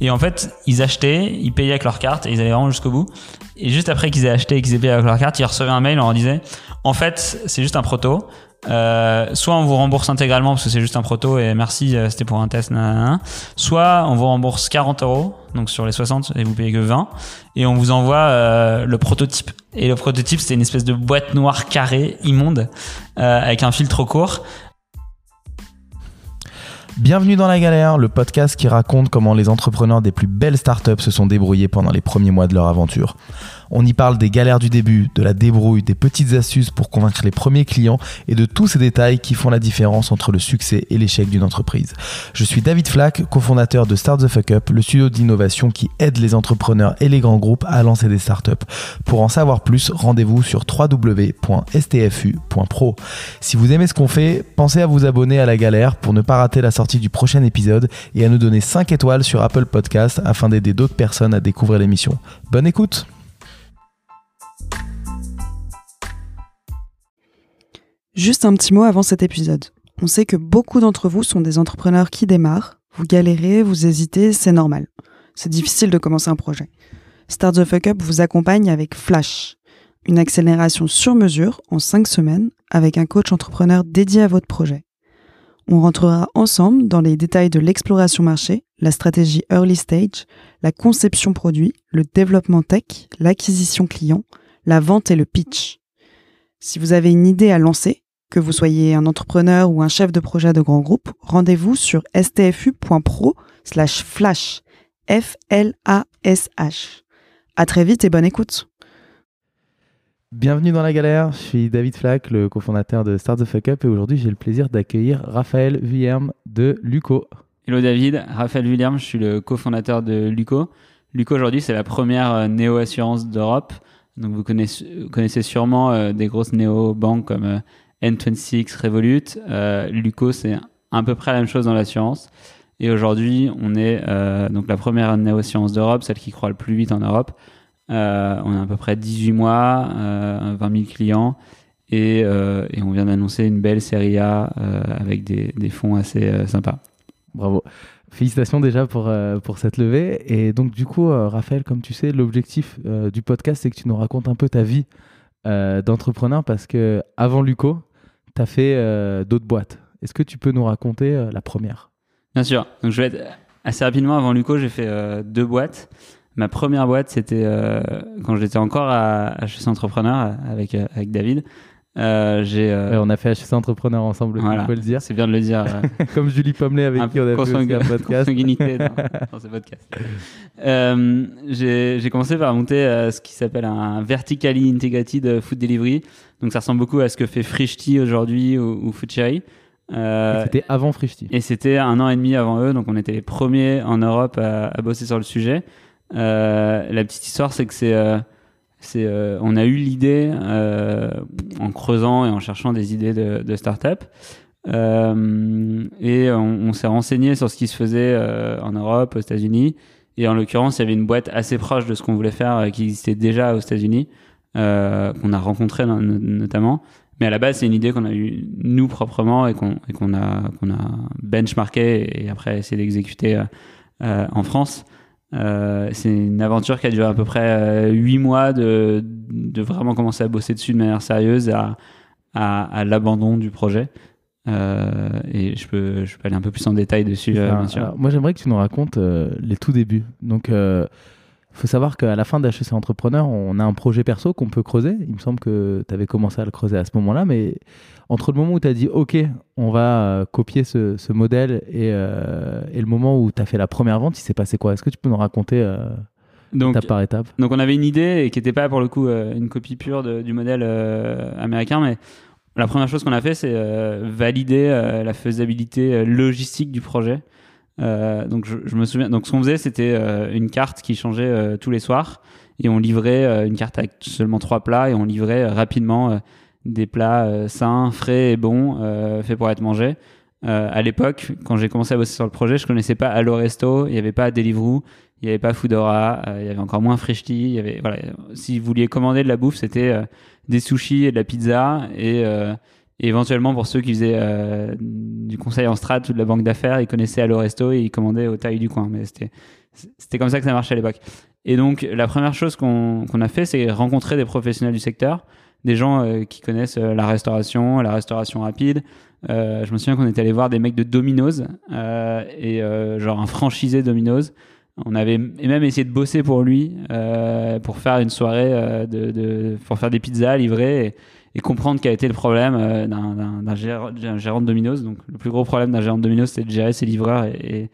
Et en fait, ils achetaient, ils payaient avec leur carte et ils allaient vraiment jusqu'au bout. Et juste après qu'ils aient acheté et qu'ils aient payé avec leur carte, ils recevaient un mail, on leur disait, en fait, c'est juste un proto. Euh, soit on vous rembourse intégralement parce que c'est juste un proto et merci, euh, c'était pour un test, nanana. soit on vous rembourse 40 euros, donc sur les 60 et vous payez que 20, et on vous envoie euh, le prototype. Et le prototype, c'était une espèce de boîte noire carrée, immonde, avec un fil trop court. Bienvenue dans la galère, le podcast qui raconte comment les entrepreneurs des plus belles startups se sont débrouillés pendant les premiers mois de leur aventure. On y parle des galères du début, de la débrouille, des petites astuces pour convaincre les premiers clients et de tous ces détails qui font la différence entre le succès et l'échec d'une entreprise. Je suis David Flack, cofondateur de Start the Fuck Up, le studio d'innovation qui aide les entrepreneurs et les grands groupes à lancer des startups. Pour en savoir plus, rendez-vous sur www.stfu.pro. Si vous aimez ce qu'on fait, pensez à vous abonner à la galère pour ne pas rater la sortie du prochain épisode et à nous donner 5 étoiles sur Apple Podcast afin d'aider d'autres personnes à découvrir l'émission. Bonne écoute Juste un petit mot avant cet épisode. On sait que beaucoup d'entre vous sont des entrepreneurs qui démarrent. Vous galérez, vous hésitez, c'est normal. C'est difficile de commencer un projet. Start the Fuck Up vous accompagne avec Flash, une accélération sur mesure en 5 semaines avec un coach entrepreneur dédié à votre projet. On rentrera ensemble dans les détails de l'exploration marché, la stratégie early stage, la conception produit, le développement tech, l'acquisition client, la vente et le pitch. Si vous avez une idée à lancer, que vous soyez un entrepreneur ou un chef de projet de grand groupe, rendez-vous sur stfu.pro slash flash. F-L-A-S-H. À très vite et bonne écoute. Bienvenue dans la galère, je suis David Flack, le cofondateur de Start the Fuck Up et aujourd'hui j'ai le plaisir d'accueillir Raphaël Vuillerme de Luco. Hello David, Raphaël William, je suis le cofondateur de Luco. Luco aujourd'hui c'est la première euh, néo-assurance d'Europe. Donc vous connaissez, vous connaissez sûrement euh, des grosses néo-banques comme euh, N26, Revolut. Euh, Luco c'est à peu près la même chose dans l'assurance. Et aujourd'hui on est euh, donc la première néo-assurance d'Europe, celle qui croît le plus vite en Europe. Euh, on a à peu près 18 mois, euh, 20 000 clients et, euh, on vient d'annoncer une belle série A euh, avec des, fonds assez euh, sympas. Bravo. Félicitations déjà pour, euh, pour cette levée. Et donc du coup, euh, Raphaël, comme tu sais, l'objectif euh, du podcast, c'est que tu nous racontes un peu ta vie euh, d'entrepreneur parce que avant Luco, tu fait euh, d'autres boîtes. Est-ce que tu peux nous raconter euh, la première? Bien sûr. Donc je vais être assez rapidement avant Luco, j'ai fait euh, deux boîtes. Ma première boîte, c'était quand j'étais encore à HEC Entrepreneur avec, avec David. Euh, j'ai euh, Ouais, On a fait HEC Entrepreneur ensemble, Voilà. on peut le dire. c'est bien de le dire. euh, Comme Julie Pomelet avec un qui on a fait aussi un podcast. consanguinité dans, dans ce podcast. J'ai commencé par monter ce qui s'appelle un Vertically Integrated Food Delivery. Donc ça ressemble beaucoup à ce que fait Frishti aujourd'hui ou, ou Foodcherry. C'était avant Frishti. et c'était un an et demi avant eux, donc on était les premiers en Europe à, à bosser sur le sujet. La petite histoire, c'est que c'est, c'est, euh, on a eu l'idée euh, en creusant et en cherchant des idées de, de start-up. Euh, et on, s'est renseigné sur ce qui se faisait euh, en Europe, aux États-Unis. Et en l'occurrence, il y avait une boîte assez proche de ce qu'on voulait faire euh, qui existait déjà aux États-Unis, euh, qu'on a rencontré no- notamment. Mais à la base, c'est une idée qu'on a eue nous proprement et qu'on et qu'on a, qu'on a benchmarké et après essayé d'exécuter en France. Euh, c'est une aventure qui a duré à peu près euh, huit mois de, de vraiment commencer à bosser dessus de manière sérieuse à, à, à l'abandon du projet. Euh, et je peux, je peux aller un peu plus en détail dessus, bien sûr. alors, moi, j'aimerais que tu nous racontes les tout débuts. Donc, il faut savoir qu'à la fin d'HEC Entrepreneur, on a un projet perso qu'on peut creuser. Il me semble que tu avais commencé à le creuser à ce moment-là, mais entre le moment où tu as dit OK, on va euh, copier ce, ce modèle et, euh, et le moment où tu as fait la première vente, il s'est passé quoi? Est-ce que tu peux nous raconter euh, Donc, étape par étape? Donc on avait une idée et qui n'était pas pour le coup euh, une copie pure de- du modèle américain, mais la première chose qu'on a fait, c'est valider la faisabilité logistique du projet. Donc je, je me souviens. Donc ce qu'on faisait, c'était une carte qui changeait tous les soirs et on livrait une carte avec seulement trois plats et on livrait rapidement des plats euh, sains, frais et bons, euh, faits pour être mangés. Euh, à l'époque, quand j'ai commencé à bosser sur le projet, je connaissais pas Allo Resto, il n'y avait pas Deliveroo, il n'y avait pas Foodora, il y avait encore moins Frishti. Y avait, voilà, si vous vouliez commander de la bouffe, c'était des sushis et de la pizza et, éventuellement, pour ceux qui faisaient du conseil en strat ou de la banque d'affaires, ils connaissaient Allo Resto et ils commandaient aux tailles du coin. Mais c'était, comme ça que ça marchait à l'époque. Et donc, la première chose qu'on a fait, c'est rencontrer des professionnels du secteur, des gens euh, qui connaissent euh, la restauration, la restauration rapide. Euh, je me souviens qu'on était allé voir des mecs de Domino's et genre un franchisé Domino's. On avait même essayé de bosser pour lui pour faire une soirée de, pour faire des pizzas livrées et, et comprendre quel a été le problème d'un, gérant, de Domino's. Donc le plus gros problème d'un gérant de Domino's, c'est de gérer ses livreurs et,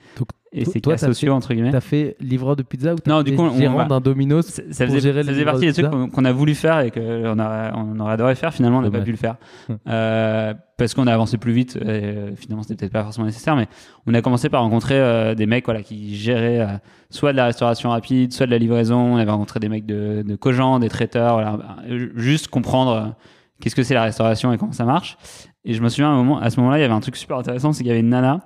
et cas t'as sociaux fait- entre guillemets. T'as fait livreur de pizza ou t'as Non, fait du coup, on- gérant d'un Domino's Ça, faisait, gérer ça faisait partie des trucs qu'on, a voulu faire et qu'on aurait, on aurait adoré faire. Finalement, on n'a pas pu le faire. Hum. Euh, parce qu'on a avancé plus vite. Et, euh, finalement, c'était peut-être pas forcément nécessaire. Mais on a commencé par rencontrer euh, des mecs voilà, qui géraient euh, soit de la restauration rapide, soit de la livraison. On avait rencontré des mecs de, de Cogent, des traiteurs. Voilà, Euh, juste comprendre euh, qu'est-ce que c'est la restauration et comment ça marche. Et je me souviens à, un moment, à ce moment-là, il y avait un truc super intéressant c'est qu'il y avait une nana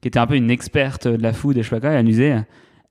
qui était un peu une experte de la food et je sais pas quoi. Elle nous disait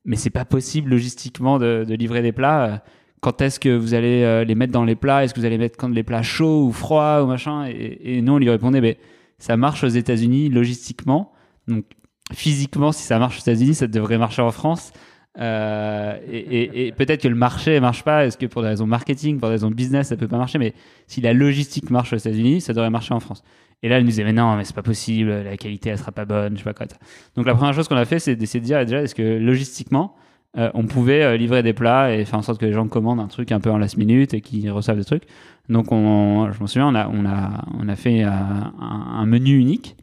mais c'est pas possible logistiquement de, livrer des plats. Quand est-ce que vous allez euh, les mettre dans les plats? Est-ce que vous allez mettre quand les plats chauds ou froids ou machin? Et, et nous on lui répondait, mais ça marche aux États-Unis logistiquement. Donc physiquement, si ça marche aux États-Unis, ça devrait marcher en France. Euh, et- et peut-être que le marché marche pas. Est-ce que pour des raisons marketing, pour des raisons business, ça peut pas marcher? Mais si la logistique marche aux États-Unis, ça devrait marcher en France. Et là, elle nous disait, mais non, mais c'est pas possible, la qualité, elle sera pas bonne, je sais pas quoi. Donc la première chose qu'on a fait, c'est d'essayer de dire déjà, est-ce que logistiquement, euh, on pouvait euh, livrer des plats et faire en sorte que les gens commandent un truc un peu en last minute et qu'ils reçoivent des trucs? Donc on, je me souviens, on a, on a, on a fait euh, un, un menu unique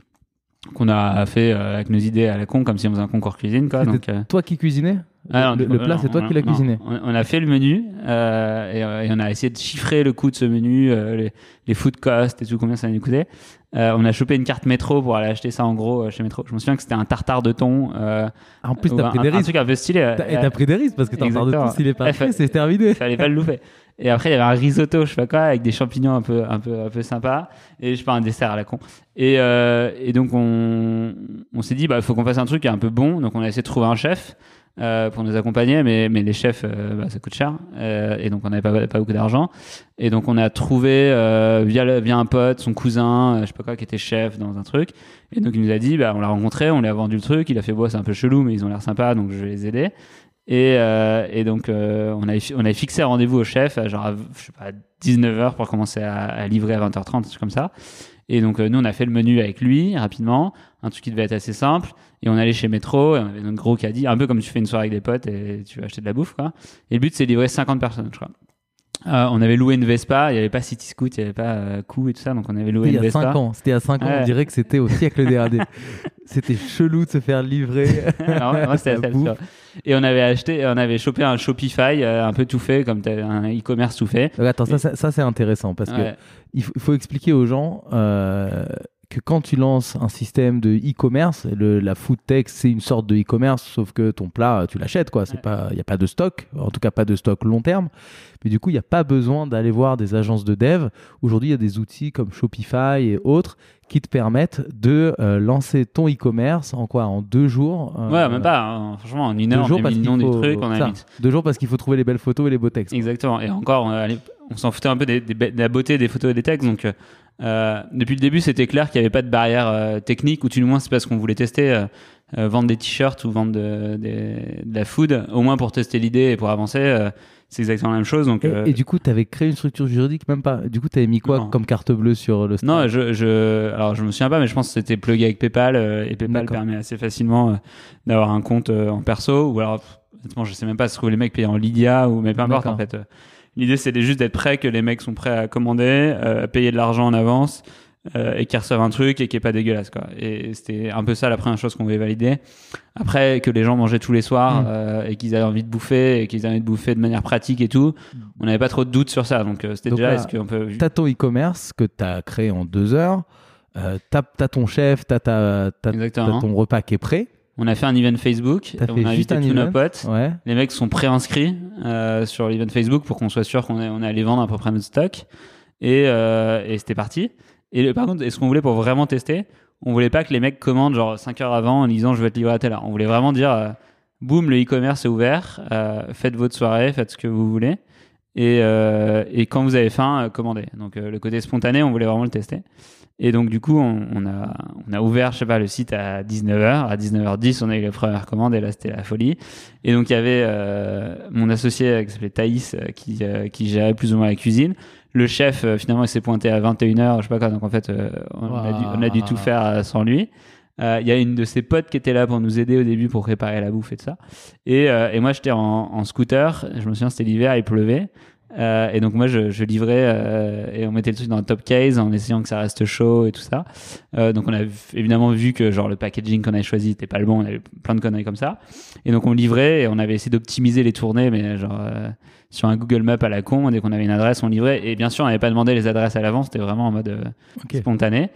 qu'on a fait avec nos idées à la con, comme si on faisait un concours cuisine, quoi. Donc, Toi qui cuisinais? Ah non, le, plat, c'est toi qui l'as cuisiné. On, on a fait le menu euh, et, et on a essayé de chiffrer le coût de ce menu, euh, les, les food costs et tout, combien ça nous coûtait. Euh, on a chopé une carte métro pour aller acheter ça en gros euh, chez métro. Je me souviens que c'était un tartare de thon. Euh, Ah, En plus, t'as un, pris des un risques. truc un peu stylé. T'as- Et t'as pris des risques parce que t'as de tout, s'il est pas Eh, prêt, fa- c'est terminé. fallait pas le louper. Et après, il y avait un risotto, je sais pas quoi, avec des champignons un peu, un peu, un peu sympa. Et je sais pas, un dessert à la con. Et, euh, et donc, on, on s'est dit, bah, faut qu'on fasse un truc un peu bon. Donc, on a essayé de trouver un chef. Euh, pour nous accompagner, mais, mais les chefs, euh, bah, ça coûte cher, euh, et donc on n'avait pas, pas beaucoup d'argent. Et donc on a trouvé euh, via, le- via un pote, son cousin, euh, je sais pas quoi, qui était chef dans un truc. Et donc il nous a dit, bah, on l'a rencontré, on lui a vendu le truc, il a fait, bon, c'est un peu chelou, mais ils ont l'air sympas, donc je vais les aider. Et, euh, et donc, euh, on, avait, on avait fixé un rendez-vous au chef, genre, à, je sais pas, 19h pour commencer à, à livrer à 20h30, un truc comme ça. Et donc, euh, nous, on a fait le menu avec lui, rapidement, un truc qui devait être assez simple. Et on allait chez Métro, et on avait notre gros caddie, un peu comme tu fais une soirée avec des potes et tu vas acheter de la bouffe, quoi. Et le but, c'est de livrer 50 personnes, je crois. Euh, on avait loué une Vespa, il n'y avait pas City Scoot, il n'y avait pas euh, Coup et tout ça, donc on avait loué une Vespa. 5 ans. C'était il y a 5 ans. Ouais. On dirait que c'était au siècle dernier. c'était chelou de se faire livrer. Alors, moi, c'était. Et on avait acheté, on avait chopé un Shopify euh, un peu tout fait, comme un e-commerce tout fait. Donc, Attends, ça, ça, ça, c'est intéressant parce que Ouais. il faut, il faut expliquer aux gens euh, que quand tu lances un système de e-commerce, la food tech c'est une sorte de e-commerce, sauf que ton plat tu l'achètes quoi. Il n'y a pas de stock, en tout cas pas de stock long terme. Mais du coup, il n'y a pas besoin d'aller voir des agences de dev. Aujourd'hui, il y a des outils comme Shopify et autres qui te permettent de euh, lancer ton e-commerce en quoi? En deux jours. euh, Ouais, même pas, hein. franchement, en une Deux heure, on jours a parce mis le qu'il nom du faut- truc, on a mis Deux jours parce qu'il faut trouver les belles photos et les beaux textes. Exactement. Et encore, on, s'en foutait un peu des- des be- de la beauté des photos et des textes. Donc, euh, euh, depuis le début, c'était clair qu'il n'y avait pas de barrière euh, technique, ou tout du moins, c'est parce qu'on voulait tester, euh, vendre des t-shirts ou vendre de, la food, au moins pour tester l'idée et pour avancer. c'est exactement la même chose. Donc, Et, et du coup, tu avais créé une structure juridique, même pas. Du coup, tu avais mis quoi Non. comme carte bleue sur le non, je, je, alors je me souviens pas, mais je pense que c'était plugué avec PayPal et PayPal permet assez facilement d'avoir un compte en perso ou alors, honnêtement, je sais même pas si trouver les mecs payés en Lydia ou mais peu importe en fait. L'idée c'était juste d'être prêt, que les mecs sont prêts à commander, euh, à payer de l'argent en avance euh, et qu'ils reçoivent un truc et qui est pas dégueulasse quoi. Et c'était un peu ça la première chose qu'on voulait valider. Après que les gens mangeaient tous les soirs Mm. euh, et qu'ils avaient envie de bouffer et qu'ils avaient envie de bouffer de manière pratique et tout, on n'avait pas trop de doutes sur ça. Donc euh, c'était déjà est-ce qu'on peut e-commerce que tu as créé en deux heures. Tu as, ton chef, tu as, Exactement. ton repas qui est prêt. On a fait un event Facebook, T'as on fait a juste invité un tous nos potes. Ouais. Les mecs sont préinscrits euh, sur l'event Facebook pour qu'on soit sûr qu'on est, on est allé vendre à peu près notre stock. Et, euh, et c'était parti. Et le- par contre, est-ce qu'on voulait pour vraiment tester On voulait pas que les mecs commandent genre 5 heures avant en disant je vais te livrer à telle heure. On voulait vraiment dire euh, boum, le e-commerce est ouvert, euh, faites votre soirée, faites ce que vous voulez. Et, euh, et quand vous avez faim, euh, commandez. Donc euh, le côté spontané, on voulait vraiment le tester. Et donc, du coup, on, a, ouvert, je sais pas, le site à 19h. À 19h10, on a eu les premières commandes et là, c'était la folie. Et donc, il y avait euh, mon associé euh, qui s'appelait Thaïs euh, qui, gérait plus ou moins la cuisine. Le chef, finalement, il s'est pointé à 21h, je sais pas quoi. Donc, en fait, on, a dû, tout faire sans lui. Il y a une de ses potes qui était là pour nous aider au début pour préparer la bouffe et tout ça. Et, et moi, j'étais en, en scooter. Je me souviens, c'était l'hiver, il pleuvait. Euh, et donc moi je, je livrais euh, et on mettait le truc dans le top case en essayant que ça reste chaud et tout ça. Euh, donc on a évidemment vu que genre le packaging qu'on avait choisi n'était pas le bon, on avait plein de conneries comme ça. Et donc on livrait et on avait essayé d'optimiser les tournées, mais genre euh, sur un Google Map à la con, dès qu'on avait une adresse, on livrait. Et bien sûr on n'avait pas demandé les adresses à l'avance, c'était vraiment en mode euh, spontané.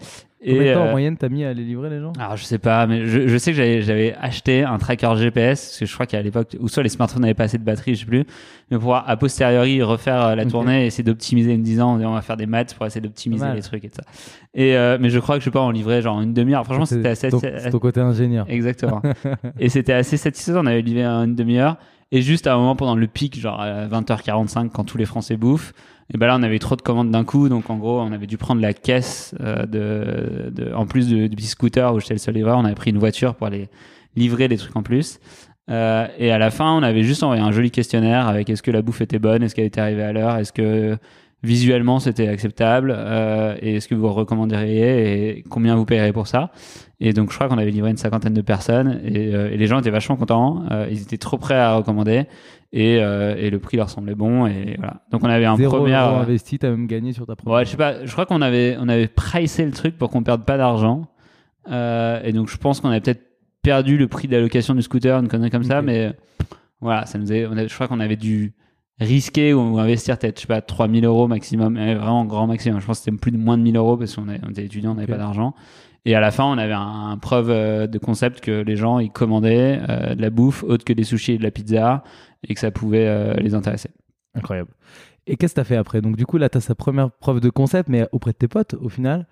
Combien de temps en euh, moyenne t'as mis à les livrer les gens? Alors je sais pas, mais je, je sais que j'avais, acheté un tracker GPS, parce que je crois qu'à l'époque, ou soit les smartphones n'avaient pas assez de batterie, je sais plus, mais pour pouvoir a posteriori refaire euh, la tournée et essayer d'optimiser en me disant on va faire des maths pour essayer d'optimiser les trucs et tout ça. Et euh, mais je crois que je sais pas, on livrait genre une demi-heure. Franchement, c'était assez, c'est ton côté ingénieur. exactement. et c'était assez satisfaisant. On avait livré une demi-heure. Et juste à un moment pendant le pic, genre à 20h45, quand tous les Français bouffent, et ben là on avait trop de commandes d'un coup, donc en gros on avait dû prendre la caisse euh, de, de, en plus du, petit scooter où j'étais le seul livreur, on avait pris une voiture pour aller livrer des trucs en plus. Euh, et à la fin, on avait juste envoyé un joli questionnaire avec est-ce que la bouffe était bonne, est-ce qu'elle était arrivée à l'heure, est-ce que visuellement c'était acceptable, euh, et est-ce que vous recommanderiez et combien vous payeriez pour ça? Et donc je crois qu'on avait livré une cinquantaine de personnes et, euh, et les gens étaient vachement contents, euh, ils étaient trop prêts à recommander et, euh, et le prix leur semblait bon et voilà. Donc on avait un Zéro premier. euro investi, t'as même gagné sur ta première. Ouais, je sais pas. Je crois qu'on avait, on avait pricé le truc pour qu'on perde pas d'argent. Et donc, je pense qu'on avait peut-être perdu le prix d'allocation du scooter, une connerie comme ça. Mais voilà, ça nous avait, on je crois qu'on avait dû risquer ou investir peut-être, je sais pas, 3000 euros maximum. Mais vraiment grand maximum. Je pense que c'était plus de moins de 1000 euros parce qu'on était étudiant, on n'avait pas d'argent. Et à la fin, on avait un, un preuve euh, de concept que les gens, ils commandaient euh, de la bouffe autre que des sushis et de la pizza et que ça pouvait euh, les intéresser. Incroyable. Et qu'est-ce que t'as fait après? Donc du coup là, t'as sa première preuve de concept, mais auprès de tes potes au final.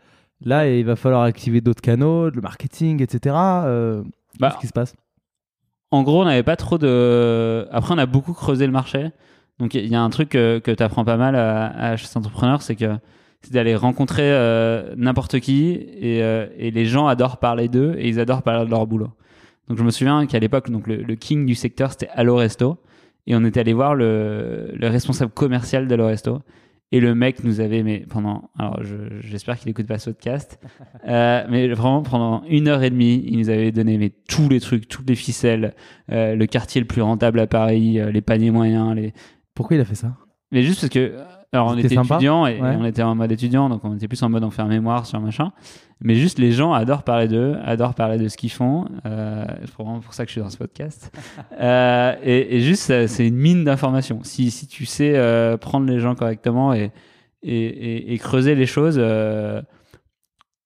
Là, il va falloir activer d'autres canaux, le marketing, etc. Euh, Bah, Qu'est-ce qui se passe? En gros, on n'avait pas trop de. Après, on a beaucoup creusé le marché. Donc, il y a un truc que, que tu apprends pas mal à, à HC Entrepreneur, c'est que c'est d'aller rencontrer euh, n'importe qui et, euh, et les gens adorent parler d'eux et ils adorent parler de leur boulot. Donc, je me souviens qu'à l'époque, donc le, le king du secteur, c'était Allo Resto. Et on était allé voir le, le responsable commercial d'Allo Resto. Et le mec nous avait, mais pendant, alors je- j'espère qu'il écoute pas ce podcast, euh, mais vraiment pendant une heure et demie, il nous avait donné mais tous les trucs, toutes les ficelles, euh, le quartier le plus rentable à Paris, euh, les paniers moyens, les. Pourquoi il a fait ça? Mais juste parce que, alors on était sympa étudiants et, Ouais. et on était en mode étudiant, donc on était plus en mode on fait un mémoire sur machin. Mais juste les gens adorent parler d'eux, adorent parler de ce qu'ils font. Euh, c'est vraiment pour ça que je suis dans ce podcast. Euh, et, et juste, c'est une mine d'informations. Si, si tu sais euh, prendre les gens correctement et- et creuser les choses.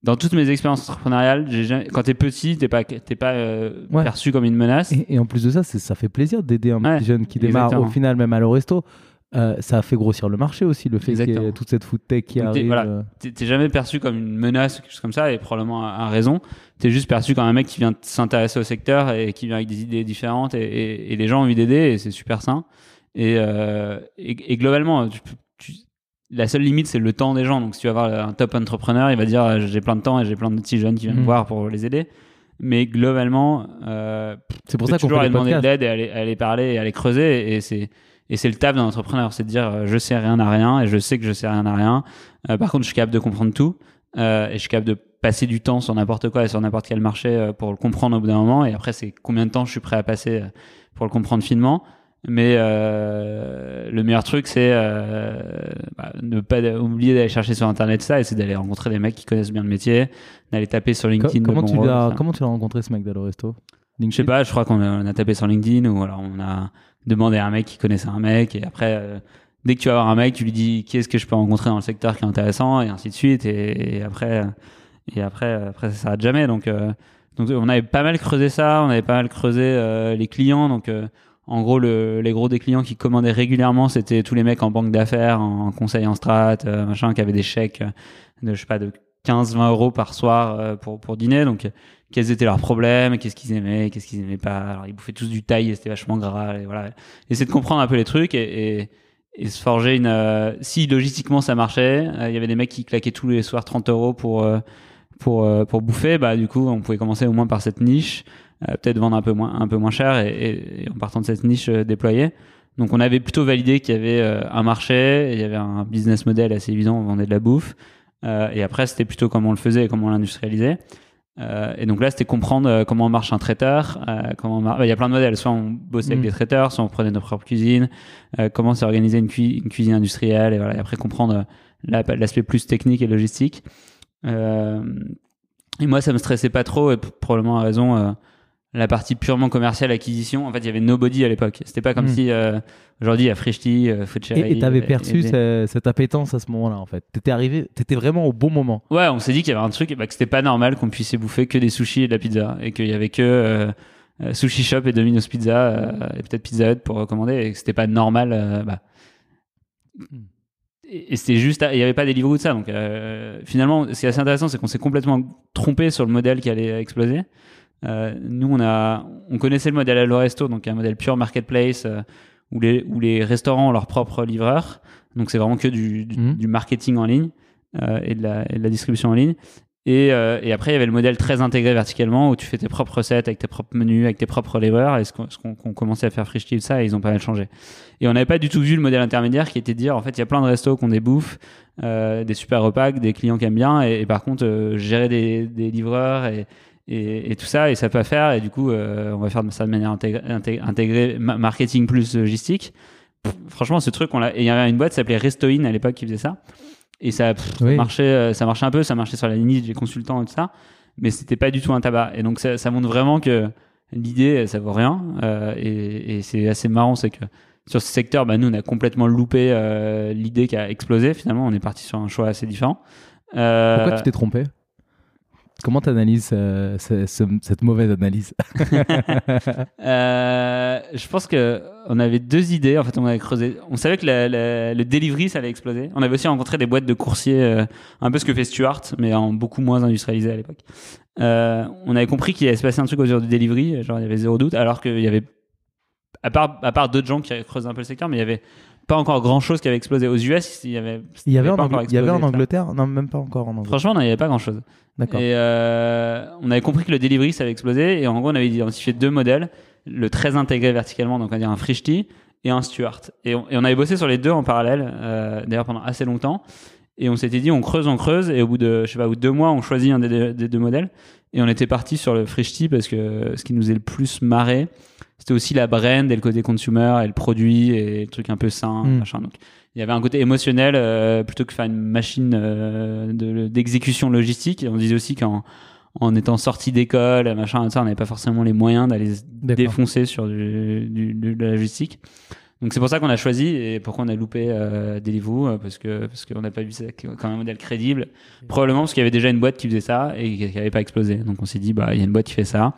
Dans toutes mes expériences entrepreneuriales, jamais- quand t'es petit, t'es pas, t'es pas euh, Ouais. perçu comme une menace. et, et en plus de ça, ça fait plaisir d'aider un Ouais, petit jeune qui démarre exactement. au final, même à le resto. Euh, ça a fait grossir le marché aussi, le fait qu'il y ait toute cette food tech qui Donc, t'es- arrive. voilà. euh. T'es t'es jamais perçu comme une menace quelque chose comme ça, et probablement à, à raison. T'es juste perçu comme un mec qui vient s'intéresser au secteur et qui vient avec des idées différentes, et, et- et les gens ont envie d'aider, et c'est super sain. Et, euh, globalement, tu- la seule limite, c'est le temps des gens. Donc, si tu vas voir un top entrepreneur, il va dire euh, j'ai plein de temps et j'ai plein de petits jeunes qui viennent Mhm. me voir pour les aider. Mais globalement, euh, C'est pour ça qu'on toujours aller demander de l'aide et aller, aller parler et aller creuser. Et c'est et c'est le taf d'un entrepreneur, c'est de dire euh, je sais rien à rien et je sais que je sais rien à rien. Euh, par contre, je suis capable de comprendre tout euh, et je suis capable de passer du temps sur n'importe quoi et sur n'importe quel marché pour le comprendre au bout d'un moment. Et après, c'est combien de temps je suis prêt à passer pour le comprendre finement. Mais euh, le meilleur truc, c'est euh, bah, ne pas oublier d'aller chercher sur Internet ça et c'est d'aller rencontrer des mecs qui connaissent bien le métier, d'aller taper sur Co- LinkedIn. comment, tu bon rôle, ça. comment tu l'as rencontré ce mec d'Allo Resto? Je sais pas, je crois qu'on a, tapé sur LinkedIn ou alors on a demandé à un mec qui connaissait un mec et après, euh, dès que tu vas voir un mec, tu lui dis qui est-ce que je peux rencontrer dans le secteur qui est intéressant et ainsi de suite et, et après, et après, après ça s'arrête jamais. Donc, donc on avait pas mal creusé ça, on avait pas mal creusé les clients. Donc, en gros, le, les gros des clients qui commandaient régulièrement, c'était tous les mecs en banque d'affaires, en conseil en strat, euh, machin, qui avaient des chèques euh, de, je sais pas, de 15-20 euros par soir euh, pour, pour dîner. Donc, quels étaient leurs problèmes, qu'est-ce qu'ils aimaient, qu'est-ce qu'ils aimaient pas. Alors, ils bouffaient tous du taille et c'était vachement gras. Et voilà. Essayer de comprendre un peu les trucs et, et, et se forger une. euh, si logistiquement ça marchait, euh, il y avait des mecs qui claquaient tous les soirs 30 euros pour euh, pour pour bouffer. Bah du coup, on pouvait commencer au moins par cette niche, peut-être vendre un peu moins un peu moins cher et, et- et en partant de cette niche euh, déployer. Donc on avait plutôt validé qu'il y avait euh, un marché, il y avait un business model assez évident, on vendait de la bouffe. Euh, et après, c'était plutôt comment on le faisait et comment on l'industrialisait. Euh, et donc là, c'était comprendre euh, comment marche un traiteur. euh, comment mar- bah, Il y a plein de modèles. Soit on bossait avec Mm. des traiteurs, soit on prenait nos propres cuisines. euh, comment s'organiser une, cui- une cuisine industrielle. Et, voilà, et après, comprendre euh, la- l'aspect plus technique et logistique. Euh, et moi, ça me stressait pas trop. Et probablement à raison, euh, la partie purement commerciale, acquisition. En fait, il y avait nobody à l'époque. C'était pas comme Mm. si euh, aujourd'hui, il y a Frishti, euh, Et tu avais et- perçu et- ce- cette appétence à ce moment-là, en fait. T'étais arrivé, t'étais vraiment au bon moment. Ouais, on s'est dit qu'il y avait un truc, bah, que c'était pas normal qu'on puisse bouffer que des sushis et de la pizza, et qu'il y avait que euh, euh, Sushi Shop et Domino's Pizza, euh, et peut-être Pizza Hut pour recommander, et que c'était pas normal. euh, bah. Et, et c'était juste, il y avait pas des livres ou de ça. Donc euh, finalement, ce qui est assez intéressant, c'est qu'on s'est complètement trompé sur le modèle qui allait exploser. Euh, nous, on a, on connaissait le modèle Allo Resto, donc un modèle pure marketplace euh, où les où les restaurants ont leurs propres livreurs. Donc c'est vraiment que du, du, Mhm. du marketing en ligne euh, et, de la, et de la distribution en ligne. Et, et après, il y avait le modèle très intégré verticalement où tu fais tes propres recettes avec tes propres menus, avec tes propres livreurs. Et ce qu'on qu'on- qu'on commençait à faire Frishti, ça, et ils ont pas mal changé. Et on n'avait pas du tout vu le modèle intermédiaire qui était de dire, en fait, il y a plein de restos qui ont des bouffes, des super repas, des clients qui aiment bien. Et, et par contre, gérer des, des livreurs et, et, et tout ça, et ça peut faire. Et du coup, euh, on va faire de ça de manière intégrée, intégrée, intégrée, ma- marketing plus logistique. Pff, franchement, ce truc, on l'a. Il y avait une boîte qui s'appelait Restoin à l'époque qui faisait ça. Et ça, pff, ça Oui. marchait, euh, ça marchait un peu, ça marchait sur la niche des consultants et tout ça. Mais c'était pas du tout un tabac. Et donc, ça, ça montre vraiment que l'idée, ça vaut rien. Euh, et et c'est assez marrant, c'est que sur ce secteur, bah, nous, on a complètement loupé euh, l'idée qui a explosé. Finalement, on est parti sur un choix assez différent. Euh, Pourquoi tu t'es trompé? Comment tu analyses cette mauvaise analyse Euh, je pense que on avait deux idées. En fait, on avait creusé. On savait que le delivery, ça allait exploser. On avait aussi rencontré des boîtes de coursiers, euh, un peu ce que fait Stuart, mais en beaucoup moins industrialisé à l'époque. Euh, on avait compris qu'il allait se passer un truc autour du delivery, genre il y avait zéro doute, alors qu'il y avait, à part, d'autres gens qui creusé un peu le secteur, mais il y avait pas encore grand chose qui avait explosé. Aux US, il y avait. Il y avait, en, pas il y avait en. Angleterre? Non, même pas encore en Angleterre. Franchement, non, il n'y avait pas grand chose. D'accord. Et euh, on avait compris que le delivery, ça avait explosé. Et en gros, on avait identifié deux modèles. Le très intégré verticalement, donc on va dire un Frishti, et un Stuart. Et on, et on avait bossé sur les deux en parallèle, euh, d'ailleurs pendant assez longtemps. Et on s'était dit, on creuse, on creuse. Et au bout de, je sais pas, au bout de deux mois, on choisit un des deux, des deux modèles. Et on était parti sur le Frishti parce que ce qui nous est le plus marré, c'était aussi la brand et le côté consumer et le produit et le truc un peu sain, Mm. machin. Donc, il y avait un côté émotionnel euh, plutôt que faire une machine euh, de- d'exécution logistique. Et on disait aussi qu'en en étant sorti d'école, machin, ça, on n'avait pas forcément les moyens d'aller défoncer sur du, du- de la logistique. Donc c'est pour ça qu'on a choisi et pourquoi on a loupé euh, Deliveroo euh, parce que parce qu'on n'a pas vu ça comme un modèle crédible. Probablement parce qu'il y avait déjà une boîte qui faisait ça et qui n'avait pas explosé. Donc on s'est dit bah il y a une boîte qui fait ça.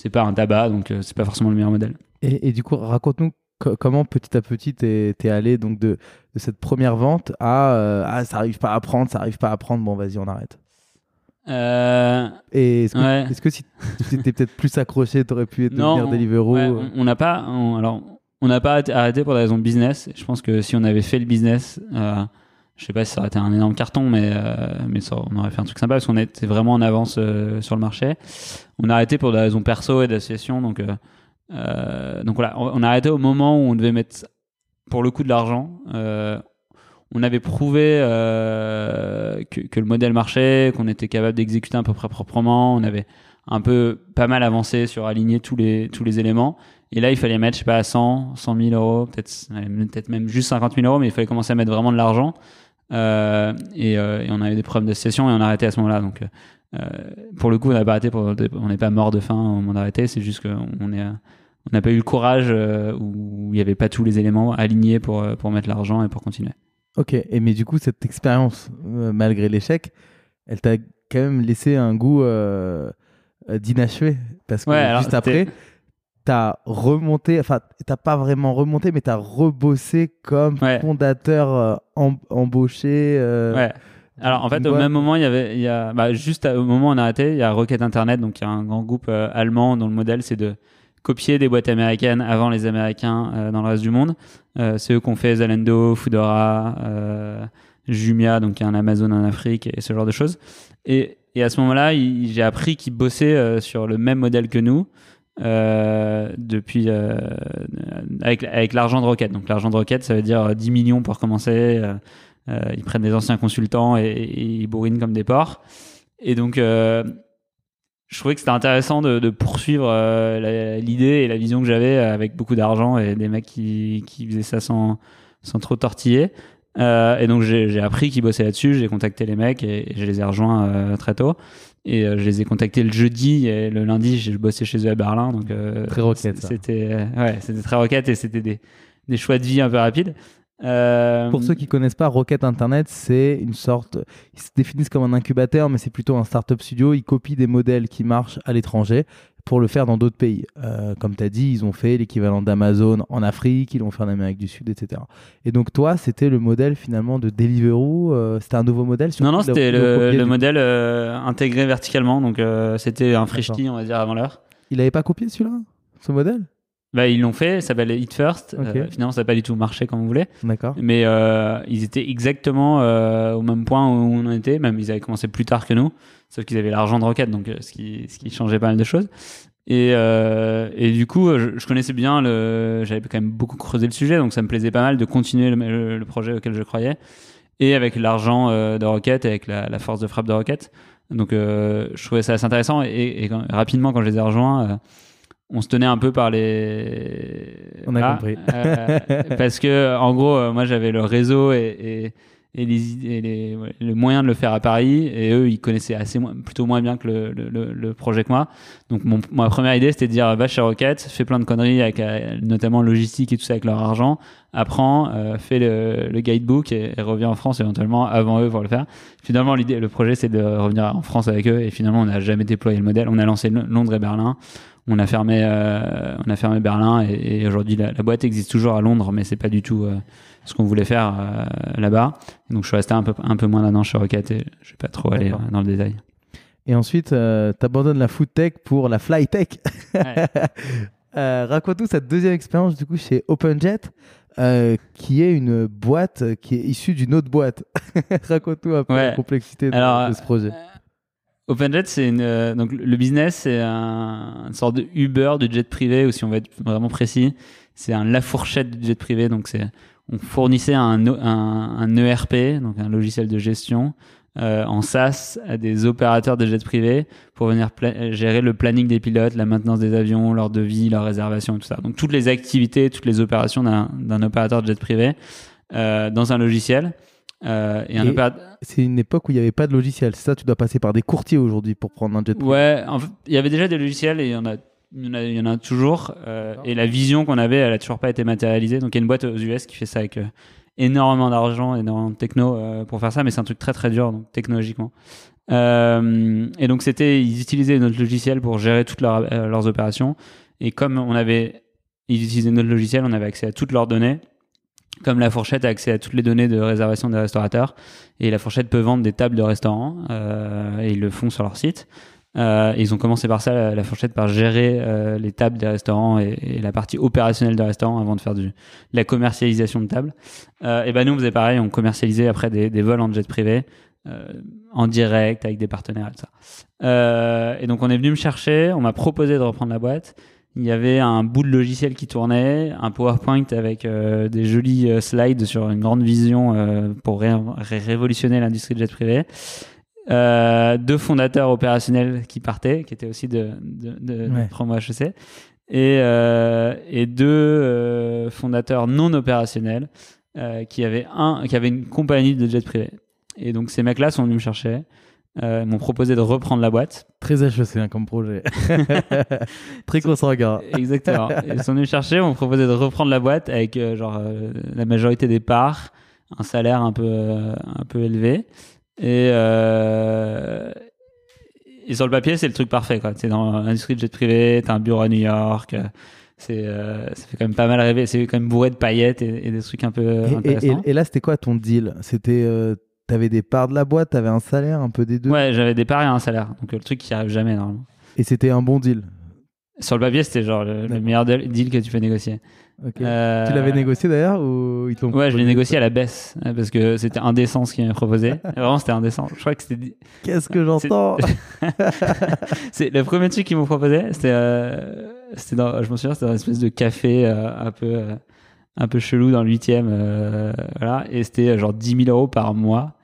C'est pas un tabac donc euh, c'est pas forcément le meilleur modèle. Et, et du coup, raconte-nous co- comment petit à petit t'es es allé donc de, de cette première vente à euh, ah ça arrive pas à prendre, ça arrive pas à prendre, bon vas-y on arrête. Euh, Et est-ce que, Ouais. est-ce que si tu étais peut-être plus accroché, t'aurais pu Non, devenir Deliveroo ouais, euh, on n'a pas, on- alors on n'a pas arrêté- pour des raisons de business. Je pense que si on avait fait le business, je sais pas si ça aurait été un énorme carton, mais euh, mais ça, on aurait fait un truc sympa parce qu'on était vraiment en avance euh, sur le marché. On a arrêté pour des raisons perso et d'association, donc euh, donc voilà, on, a arrêté au moment où on devait mettre pour le coup de l'argent. On avait prouvé que, le modèle marchait, qu'on était capable d'exécuter à peu près proprement. On avait un peu pas mal avancé sur aligner tous les tous les éléments. Et là, il fallait mettre, je sais pas, 100, 100 000 euros, peut-être peut-être même juste 50 000 euros, mais il fallait commencer à mettre vraiment de l'argent. Euh, et, euh, et on avait des problèmes d'association et on a arrêté à ce moment-là. Donc, euh, pour le coup, on n'a pas arrêté. Pour, on n'est pas mort de faim au moment d'arrêter. C'est juste qu'on est, on n'a pas eu le courage où il n'y avait pas tous les éléments alignés pour pour mettre l'argent et pour continuer. Ok, et mais du coup, cette expérience, malgré l'échec, elle t'a quand même laissé un goût d'inachevé. Parce que Ouais, juste après, t'as remonté, enfin, t'as pas vraiment remonté, mais t'as rebossé comme Ouais. fondateur euh, em- embauché. euh, Ouais. Alors en fait, au boîte. même moment, il y avait, il y a, bah, juste à- au moment où on a arrêté, il y a Rocket Internet, donc il y a un grand groupe euh, allemand dont le modèle c'est de copié des boîtes américaines avant les Américains dans le reste du monde. C'est eux qui ont fait Zalando, Foodora, Jumia, donc il y a un Amazon en Afrique et ce genre de choses. Et, et à ce moment-là, j'ai appris qu'ils bossaient sur le même modèle que nous. Euh, depuis euh, avec, avec l'argent de Rocket. Donc l'argent de Rocket, ça veut dire euh, 10 millions pour commencer. euh, euh, ils prennent des anciens consultants et, ils bourrinent comme des porcs. Et donc, euh, je trouvais que c'était intéressant de, poursuivre euh, l'idée et la vision que j'avais avec beaucoup d'argent et des mecs qui, qui faisaient ça sans, sans trop tortiller. Euh, et donc, j'ai appris qu'ils bossaient là-dessus. J'ai contacté les mecs et, je les ai rejoints euh, très tôt. Et euh, je les ai contactés le jeudi et le lundi, j'ai bossé chez eux à Berlin. Donc, euh, Très. C'était euh, ouais, c'était très rocket et c'était des, des choix de vie un peu rapides. Euh, Pour ceux qui connaissent pas, Rocket Internet, c'est une sorte. Ils se définissent comme un incubateur, mais c'est plutôt un startup studio. Ils copient des modèles qui marchent à l'étranger pour le faire dans d'autres pays. Euh, comme tu as dit, ils ont fait l'équivalent d'Amazon en Afrique, ils l'ont fait en Amérique du Sud, etc. Et donc, toi, c'était le modèle finalement de Deliveroo. euh, c'était un nouveau modèle Non, non, c'était le, modèle euh, intégré verticalement. Donc, c'était un frishti, on va dire, avant l'heure. Il avait pas copié celui-là Ce modèle? Bah, ils l'ont fait, ça s'appelle Eat First. Euh, finalement, ça n'a pas du tout marché comme on voulait. D'accord. Mais euh, ils étaient exactement euh, au même point où on en était. Même ils avaient commencé plus tard que nous. Sauf qu'ils avaient l'argent de Rocket, donc ce, qui, ce qui changeait pas mal de choses. Et, et du coup, je, je connaissais bien le. J'avais quand même beaucoup creusé le sujet, donc ça me plaisait pas mal de continuer le, le- le projet auquel je croyais. Et avec l'argent de Rocket, avec la, la force de frappe de Rocket. Donc je trouvais ça assez intéressant. Et, et quand- rapidement, quand je les ai rejoints, on se tenait un peu par les. On a compris. Euh, parce que, en gros, euh, moi j'avais le réseau et, et, et les, et les, ouais, le moyen de le faire à Paris. Et eux, ils connaissaient assez, moins- plutôt moins bien que le, le, le- le projet que moi. Donc, mon, ma première idée, c'était de dire va chez Rocket, fais plein de conneries, avec euh, notamment logistique et tout ça avec leur argent. Apprends, euh, fais le, le guidebook et, et reviens en France éventuellement avant eux pour le faire. Finalement, l'idée, le projet, c'est de revenir en France avec eux. Et finalement, on n'a jamais déployé le modèle. On a lancé Londres et Berlin. On a fermé, euh, on a fermé Berlin et, et aujourd'hui la, la boîte existe toujours à Londres, mais c'est pas du tout euh, ce qu'on voulait faire euh, là-bas. Donc je suis resté un peu, un peu moins d'un an chez Rocket et je vais pas trop aller dans le détail. Et ensuite, tu abandonnes la food tech pour la fly tech. Ouais. Raconte-nous cette deuxième expérience du coup chez OpenJet, qui est une boîte qui est issue d'une autre boîte. Raconte-nous un peu Ouais. la complexité de, Alors, de ce projet. OpenJet, c'est une, euh, donc le business, c'est un, une sorte de Uber du jet privé, ou si on veut être vraiment précis, c'est un la fourchette du jet privé. Donc c'est, on fournissait un, ERP, donc un logiciel de gestion, euh, en SaaS à des opérateurs de jet privé pour venir gérer le planning des pilotes, la maintenance des avions, leur devis, leur réservation et tout ça. Donc toutes les activités, toutes les opérations d'un, d'un opérateur de jet privé euh, dans un logiciel. Euh, et un Et- opérateur C'est une époque où il n'y avait pas de logiciel. C'est ça, tu dois passer par des courtiers aujourd'hui pour prendre un jet privé. Ouais, en fait, il y avait déjà des logiciels et il y en a, il y en a, il y en a toujours. euh, et la vision qu'on avait, elle a toujours pas été matérialisée. Donc il y a une boîte aux US qui fait ça avec euh, énormément d'argent, énormément de techno pour faire ça, mais c'est un truc très très dur, donc technologiquement. Et donc c'était, ils utilisaient notre logiciel pour gérer toutes leurs, leurs opérations. Et comme on avait, ils utilisaient notre logiciel, on avait accès à toutes leurs données. Comme la fourchette a accès à toutes les données de réservation des restaurateurs, et la fourchette peut vendre des tables de restaurants, euh, et ils le font sur leur site. Euh, ils ont commencé par ça, la, fourchette, par gérer euh, les tables des restaurants et, la partie opérationnelle des restaurants avant de faire de la commercialisation de tables. Euh, et ben nous, on faisait pareil, on commercialisait après des, des vols en jet privé, en direct, avec des partenaires et tout ça. Et donc on est venu me chercher, on m'a proposé de reprendre la boîte. Il y avait un bout de logiciel qui tournait, un PowerPoint avec euh, des jolis euh, slides sur une grande vision euh, pour ré- ré- révolutionner l'industrie de jet privé. Deux fondateurs opérationnels qui partaient, qui étaient aussi de, de, de, Ouais. promo HEC, et, et deux fondateurs non opérationnels qui, avaient un, qui avaient une compagnie de jet privé. Et donc ces mecs-là sont venus me chercher, euh, m'ont proposé de reprendre la boîte. Très HEC hein, comme projet. Très consanguin. Exactement. Ils sont venus me chercher, m'ont proposé de reprendre la boîte avec euh, genre euh, la majorité des parts, un salaire un peu un peu élevé et et sur le papier c'est le truc parfait quoi. C'est dans l'industrie de jet privé, t'as un bureau à New York. C'est, euh, ça fait quand même pas mal rêver. C'est quand même bourré de paillettes et, et des trucs un peu Et, et- intéressants. et- et là, c'était quoi ton deal? C'était. euh, T'avais des parts de la boîte, t'avais un salaire, un peu des deux. Ouais, j'avais des parts et un salaire. Donc euh, le truc qui arrive jamais normalement. Et c'était un bon deal. Sur le papier, c'était genre le, meilleur deal que tu peux négocier. Ok. Euh, Tu l'avais négocié d'ailleurs ou ils te l'ont Ouais, je l'ai négocié à la baisse euh, parce que c'était indécent ce qu'il m'avait proposé. Vraiment, c'était indécent. Je crois que c'était Qu'est-ce que j'entends c'est le premier truc qu'ils m'ont proposé. C'était, euh, c'était dans, je me souviens, c'était dans une espèce de café euh, un peu, un peu chelou dans le huitième, voilà. Et c'était genre 10 000 euros par mois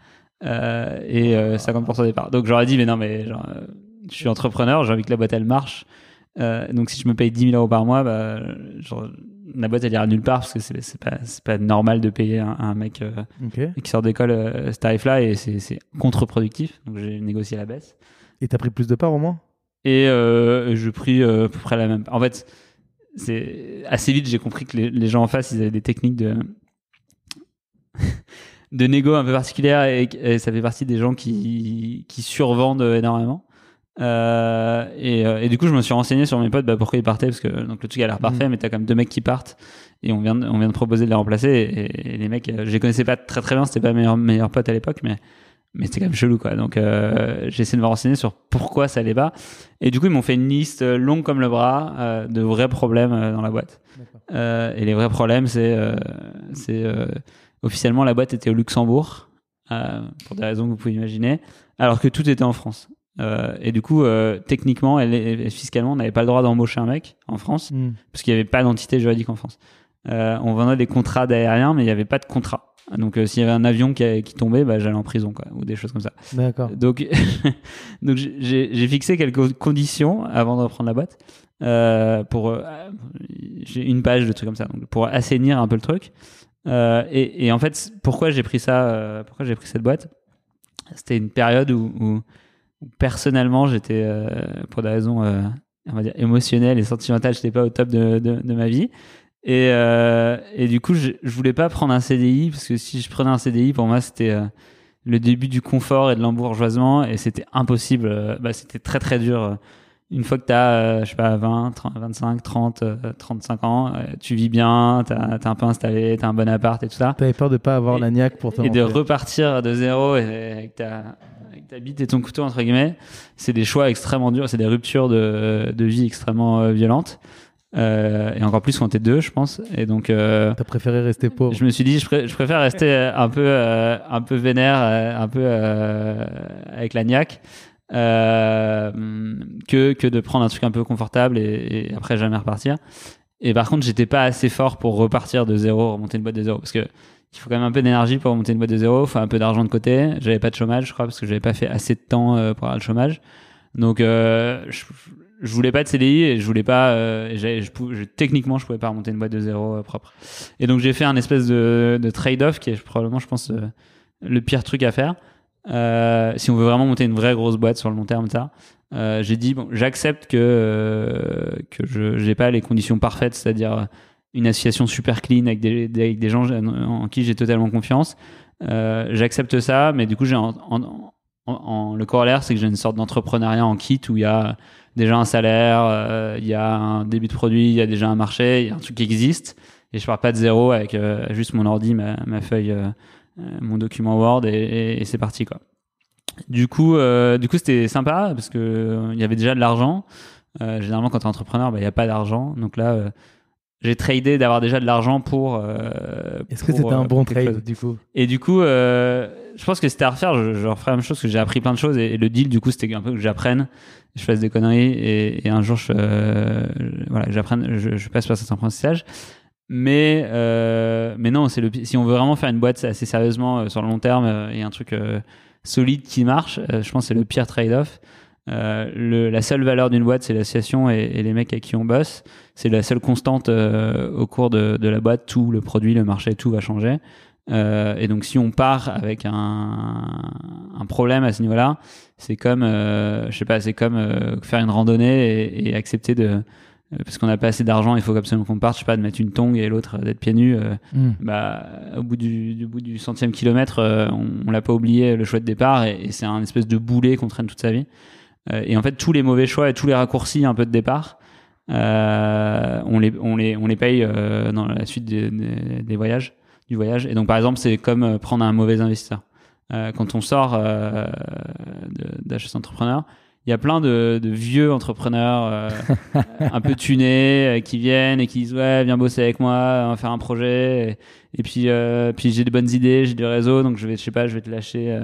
euh, et euh, 50% départ. Donc j'aurais dit, mais non, mais genre, euh, je suis entrepreneur, j'ai envie que la boîte elle marche. Donc si je me paye 10 000 euros par mois, bah, genre, la boîte elle ira nulle part parce que c'est, pas, pas normal de payer un, un mec qui sort d'école ce tarif-là et c'est, contre-productif. Donc j'ai négocié à la baisse. Et t'as pris plus de parts au moins? Et je pris à peu près la même. En fait, c'est assez vite j'ai compris que les, les gens en face ils avaient des techniques de de négo un peu particulières et, et ça fait partie des gens qui qui survendent énormément. Euh, et, euh, et du coup, je me suis renseigné sur mes potes bah, pourquoi ils partaient parce que donc le truc a l'air parfait, mais t'as quand même deux mecs qui partent et on vient de, on vient de proposer de les remplacer et, et les mecs, euh, je les connaissais pas très très bien, c'était pas mes meilleurs, meilleurs potes à l'époque, mais mais c'était quand même chelou quoi. Donc euh, j'ai essayé de me renseigner sur pourquoi ça allait pas. Et du coup ils m'ont fait une liste longue comme le bras euh, de vrais problèmes dans la boîte. Et les vrais problèmes c'est c'est officiellement la boîte était au Luxembourg euh, pour des raisons que vous pouvez imaginer, alors que tout était en France. Euh, et du coup, euh, techniquement, elle, est- fiscalement, on n'avait pas le droit d'embaucher un mec en France Hmm. parce qu'il n'y avait pas d'entité juridique en France. On vendait des contrats d'aérien, mais il n'y avait pas de contrat. Donc, euh, s'il y avait un avion qui, qui tombait, bah, j'allais en prison, quoi, ou des choses comme ça. D'accord. Donc, donc j'ai j'ai fixé quelques conditions avant de reprendre la boîte. Euh, pour, euh, j'ai une page de trucs comme ça, donc pour assainir un peu le truc. Euh, et, en fait, pourquoi j'ai pris ça, euh, pourquoi j'ai pris cette boîte? C'était une période où, personnellement, j'étais, euh, pour des raisons, on va dire émotionnelles et sentimentales, j'étais pas au top de, ma vie. Et, du coup, je, je voulais pas prendre un CDI parce que si je prenais un CDI, pour moi, c'était le début du confort et de l'embourgeoisement et c'était impossible. Bah, c'était très très dur. Euh, Une fois que tu as, je sais pas, 20, 30, 25, 30, euh, 35 ans, euh, tu vis bien, tu as, un peu installé, tu as un bon appart et tout ça. T'avais peur de pas avoir Et- la niaque pour te Et de repartir de zéro et avec ta, avec ta bite et ton couteau, entre guillemets, c'est des choix extrêmement durs, c'est des ruptures de, de vie extrêmement euh, violentes. Euh, et encore plus quand t'es deux, je pense. Et donc, euh, T'as préféré rester pauvre. je me suis dit, je, pré- je préfère rester euh, un peu, euh, un peu vénère, euh, un peu euh, avec la niaque, euh, que, que de prendre un truc un peu confortable et, après jamais repartir. Et par contre, j'étais pas assez fort pour repartir de zéro, remonter une boîte de zéro, parce que il faut quand même un peu d'énergie pour remonter une boîte de zéro, il faut un peu d'argent de côté. J'avais pas de chômage, je crois, parce que j'avais pas fait assez de temps euh, pour avoir le chômage. Donc, euh, je, je voulais pas de CDI et je voulais pas. euh, je, je- techniquement, je pouvais pas remonter une boîte de zéro euh, propre. Et donc, j'ai fait un espèce de, de trade-off qui est probablement, je pense, le pire truc à faire. Euh, si on veut vraiment monter une vraie grosse boîte sur le long terme, ça. Euh, j'ai dit bon, j'accepte que euh, je j'ai pas les conditions parfaites, c'est-à-dire une association super clean avec des, gens en, qui j'ai totalement confiance. J'accepte ça, mais du coup j'ai le corollaire, c'est que j'ai une sorte d'entrepreneuriat en kit où il y a déjà un salaire, il y a un début de produit, il y a déjà un marché, il y a un truc qui existe, et je pars pas de zéro avec juste mon ordi, ma, feuille, mon document Word, et, et- et c'est parti quoi. Du coup, euh, du coup, c'était sympa parce que euh, il y avait déjà de l'argent. Euh, généralement, quand tu es entrepreneur, bah, il n'y a pas d'argent. Donc là, euh, j'ai tradé d'avoir déjà de l'argent pour. euh, Est-ce que c'était euh, un bon trade du coup? Et du coup, euh, je pense que c'était à refaire. Je, je referais la même chose parce que j'ai appris plein de choses. Et, et le deal, du coup, c'était un peu que j'apprenne, je fasse des conneries et, et un jour, je, euh, voilà, j'apprenne, je, je passe par cet apprentissage. Mais, euh, mais non, le, si on veut vraiment faire une boîte assez sérieusement euh, sur le long terme euh, et un truc solide qui marche, je pense que c'est le pire trade-off. La seule valeur d'une boîte, c'est l'association et, les mecs avec qui on bosse. C'est la seule constante au cours de, la boîte. Tout, le produit, le marché, tout va changer. Et donc, si on part avec un, problème à ce niveau-là, c'est comme, je sais pas, c'est comme faire une randonnée et, accepter de, parce qu'on n'a pas assez d'argent, il faut absolument qu'on parte, je sais pas, de mettre une tongue et l'autre d'être pieds nus. euh, Hmm. bah, au bout du, du bout du centième kilomètre, euh, on, on l'a pas oublié le choix de départ et, et c'est un espèce de boulet qu'on traîne toute sa vie. Euh, et en fait, tous les mauvais choix et tous les raccourcis un peu de départ, euh, on les on les on les paye euh, dans la suite des, des, des voyages, du voyage. Et donc, par exemple, c'est comme euh, prendre un mauvais investisseur. Euh, quand on sort euh, d'HS Entrepreneur, il y a plein de, de vieux entrepreneurs euh, un peu tunés euh, qui viennent et qui disent ouais viens bosser avec moi on va faire un projet. Et, et puis euh, puis j'ai des bonnes idées j'ai du réseau donc je vais je sais pas je vais te lâcher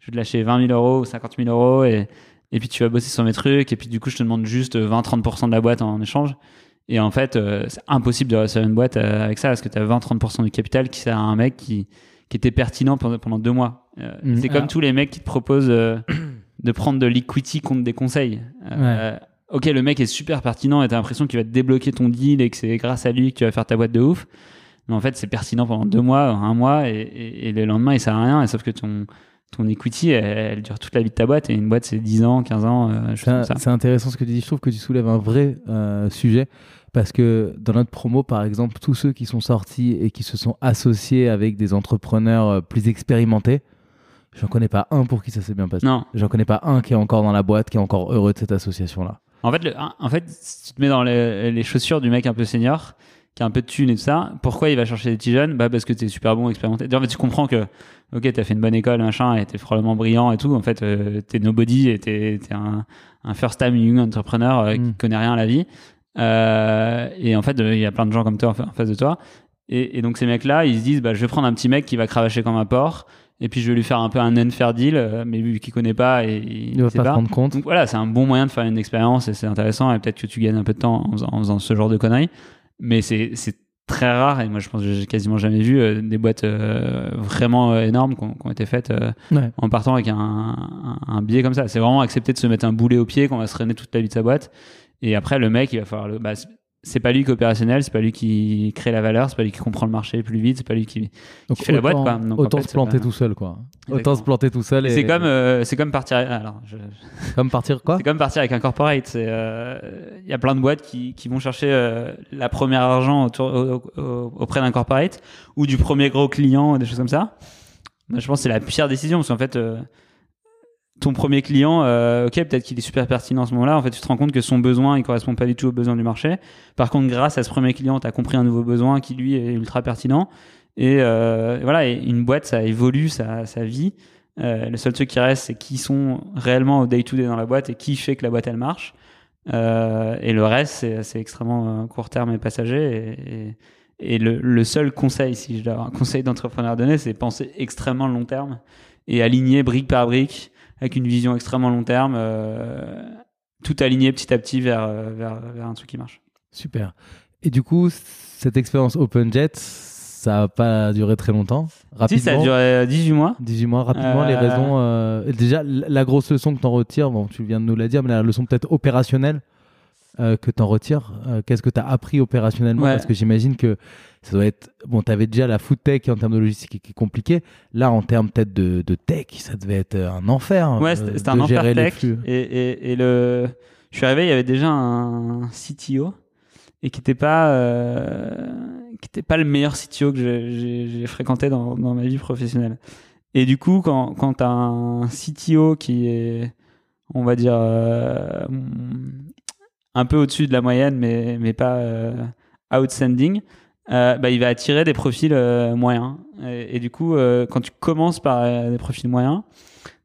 je vais te lâcher 20 000 euros ou 50 000 euros et et puis tu vas bosser sur mes trucs. Et puis du coup je te demande juste 20-30% de la boîte en échange. Et en fait c'est impossible de réussir une boîte avec ça parce que tu as 20-30% du capital qui sert à un mec qui qui était pertinent pendant, pendant deux mois. Mhm. c'est comme Alors- tous les mecs qui te proposent de prendre de l'equity contre des conseils. Euh, Ok, le mec est super pertinent et t'as l'impression qu'il va te débloquer ton deal et que c'est grâce à lui que tu vas faire ta boîte de ouf. Mais en fait, c'est pertinent pendant deux mois, un mois et, et- et le lendemain, il sert à rien. Et sauf que ton, ton equity, elle, elle dure toute la vie de ta boîte et une boîte, c'est 10 ans, 15 ans, euh, C'est intéressant ce que tu dis. Je trouve que tu soulèves un vrai euh, sujet parce que dans notre promo, par exemple, tous ceux qui sont sortis et qui se sont associés avec des entrepreneurs plus expérimentés, j'en connais pas un pour qui ça s'est bien passé. Non. J'en connais pas un qui est encore dans la boîte, qui est encore heureux de cette association-là. En fait, le- en fait, si tu te mets dans les, les chaussures du mec un peu senior, qui a un peu de thunes et tout ça, pourquoi il va chercher des petits jeunes? Bah parce que t'es super bon, expérimenté. En fait, tu comprends que, ok, t'as fait une bonne école, machin, et t'es probablement brillant et tout. En fait, euh, t'es nobody et t'es t'es un, un first time young entrepreneur euh, qui Mm. connaît rien à la vie. Euh, et en fait, euh, il y a plein de gens comme toi en face de toi. Et, et donc ces mecs-là, ils se disent, bah je vais prendre un petit mec qui va cravacher comme un porc. Et puis je vais lui faire un peu un unfair deal, euh, mais vu qu'il connaît pas et Il va sait pas se rendre compte. donc voilà, c'est un bon moyen de faire une expérience et c'est intéressant et peut-être que tu gagnes un peu de temps en faisant, en faisant ce genre de conneries. Mais c'est très rare et moi je pense que j'ai quasiment jamais vu euh, des boîtes euh, vraiment euh, énormes qui ont, été faites Ouais. en partant avec un, un, un biais comme ça. C'est vraiment accepter de se mettre un boulet au pied qu'on va se traîner toute la vie de sa boîte. Et après, le mec, il va falloir le. Bah, c'est- pas lui qui est opérationnel, c'est pas lui qui crée la valeur, c'est pas lui qui comprend le marché plus vite, c'est pas lui qui. Donc fait la boîte, autant- quoi. Donc, en autant fait, se planter pas- tout seul, quoi. Autant se planter tout seul. Et. C'est comme, euh, c'est comme partir. Alors, je, comme partir quoi? C'est comme partir avec un corporate. Euh, Il y a plein de boîtes qui, qui vont chercher euh, la première argent autour, au- au- auprès d'un corporate ou du premier gros client, des choses comme ça. Moi, je pense que c'est la pire décision parce qu'en fait, euh, ton premier client, euh, ok, peut-être qu'il est super pertinent à ce moment-là. En fait, tu te rends compte que son besoin, il correspond pas du tout aux besoins du marché. Par contre, grâce à ce premier client, tu as compris un nouveau besoin qui lui est ultra pertinent. Et euh, voilà, une boîte, ça évolue, ça, vit. Euh, le seul truc qui reste, c'est qui sont réellement au day-to-day dans la boîte et qui fait que la boîte elle marche. Et le reste, c'est, extrêmement court terme et passager. Et, le, seul conseil, si je dois avoir un conseil d'entrepreneur à donner, c'est penser extrêmement long terme et aligner brique par brique avec une vision extrêmement long terme, euh, tout aligner petit à petit vers, euh, vers, vers un truc qui marche. Super. Et du coup, cette expérience OpenJet, ça n'a pas duré très longtemps? Rapidement. Si ça a duré 18 mois. 18 mois, rapidement, les Euh, raisons. euh, déjà, la grosse leçon que tu en retires, bon, tu viens de nous la dire, mais la leçon peut-être opérationnelle euh, que tu en retires, euh, qu'est-ce que tu as appris opérationnellement? Ouais. Parce que j'imagine que ça doit être. Bon, tu avais déjà la food tech en termes de logistique qui est compliqué. Là, en termes peut-être de, de tech, ça devait être un enfer. Ouais, euh, c'était de un enfer tech. flux. Et, et, et le... je suis arrivé, il y avait déjà un CTO et qui n'était pas, euh, qui était pas le meilleur CTO que j'ai- fréquenté dans, dans ma vie professionnelle. Et du coup, quand, quand tu as un CTO qui est, on va dire, euh, un peu au-dessus de la moyenne, mais, mais pas euh, outstanding, euh, bah, il va attirer des profils euh, moyens. Et, du coup, euh, quand tu commences par des profils moyens,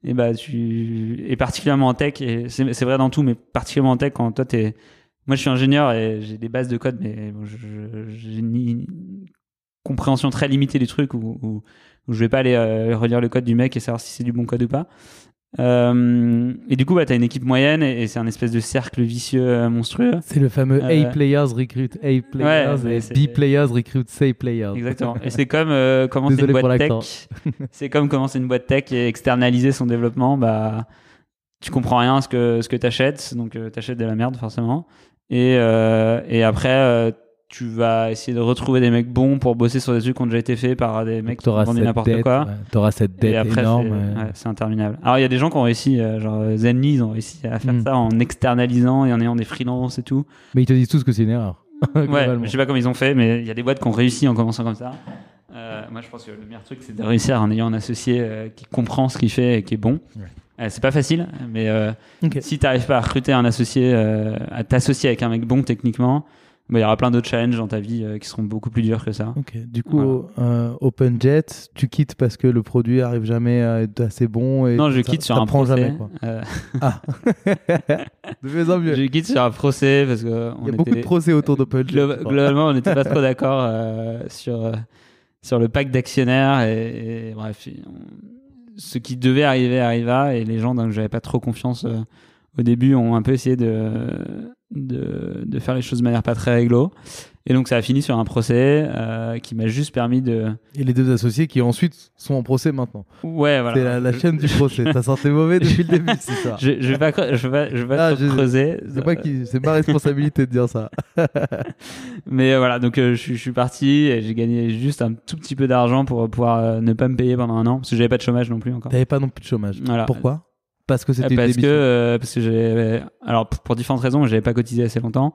et bah tu et particulièrement en tech c'est vrai dans tout mais particulièrement en tech quand toi t'es moi je suis ingénieur et j'ai des bases de code mais j'ai une, compréhension très limitée du truc où, où, où je vais pas aller relire le code du mec et savoir si c'est du bon code ou pas Euh, et du coup bah t'as une équipe moyenne et, et c'est un espèce de cercle vicieux euh, monstrueux C'est le fameux Euh, A players recruit A players mais et B players recruit C players. Exactement. Et c'est comme euh, commencer une boîte tech. c'est comme commencer une boîte tech et externaliser son développement. Bah, tu comprends rien à ce que ce que t'achètes, donc euh, t'achètes de la merde forcément. Et euh, et après, euh, tu vas essayer de retrouver des mecs bons pour bosser sur des trucs qui ont déjà été faits par des mecs qui ont vendu n'importe quoi. ouais, t'auras cette Et dette après, énorme. c'est ouais. interminable. Alors, il y a des gens qui ont réussi, euh, genre Zenly, ils ont réussi à faire Mm. ça en externalisant et en ayant des freelances et tout. Mais ils te disent tous que c'est une erreur. Ouais, je sais pas comment ils ont fait, mais il y a des boîtes qui ont réussi en commençant comme ça. Euh, moi, je pense que le meilleur truc, c'est de réussir en ayant un associé euh, qui comprend ce qu'il fait et qui est bon. Ouais. Euh, c'est pas facile, mais si tu n'arrives pas à recruter un associé, à t'associer avec un mec bon techniquement, il y aura plein d'autres challenges dans ta vie euh, qui seront beaucoup plus durs que ça. Ok. Du coup, euh, OpenJet, tu quittes parce que le produit arrive jamais à être assez bon et Non, je quitte sur un procès. jamais. Quoi. Euh, Ah. de mieux en mieux. je quitte sur un procès parce que Il y a beaucoup de procès autour d'OpenJet. Globalement, on n'était pas trop d'accord sur, sur le pacte d'actionnaires. Et, et bref, ce qui devait arriver arriva. Et les gens dont j'avais pas trop confiance euh, au début ont un peu essayé de, de, de faire les choses de manière pas très réglo. Et donc, ça a fini sur un procès euh, qui m'a juste permis de. Et les deux associés qui ensuite sont en procès maintenant. Ouais, voilà. C'est la, la chaîne du procès. T'as senti mauvais depuis le début, c'est ça. Je, je vais pas, je vais pas, je vais Ah, trop je- creuser. C'est pas qui, c'est ma responsabilité de dire ça. Mais euh, voilà, donc euh, je, suis- je suis parti et j'ai gagné juste un tout petit peu d'argent pour pouvoir euh, ne pas me payer pendant un an parce que j'avais pas de chômage non plus encore. T'avais pas non plus de chômage. Voilà. Pourquoi? Parce que c'était une parce que euh, parce que j'avais alors pour, pour différentes raisons j'avais pas cotisé assez longtemps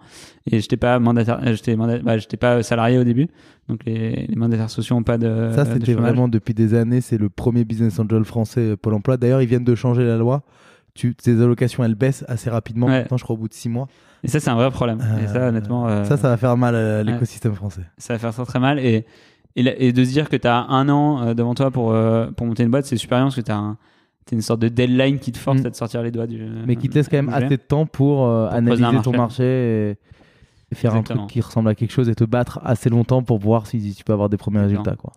et j'étais pas mandataire euh, j'étais bah, j'étais pas salarié au début donc les, les mandataires sociaux ont pas de Ça, c'était vraiment depuis des années. C'est le premier business angel français, euh, Pôle emploi. D'ailleurs, ils viennent de changer la loi. Tu, tes allocations, elles baissent assez rapidement. Ouais. Maintenant, je crois au bout de six mois. et ça c'est un vrai problème et ça Euh, honnêtement euh, Ça, ça va faire mal à l'écosystème français. ça va faire très très mal et et, de se dire que tu as un an euh, devant toi pour euh, pour monter une boîte c'est super bien parce que tu as un t'as une sorte de deadline qui te force Mm. à te sortir les doigts du Mais qui te laisse quand même assez de temps pour, euh, Pour analyser ton marché. et, et faire Exactement. un truc qui ressemble à quelque chose et te battre assez longtemps pour voir si tu peux avoir des premiers Exactement. résultats. Quoi.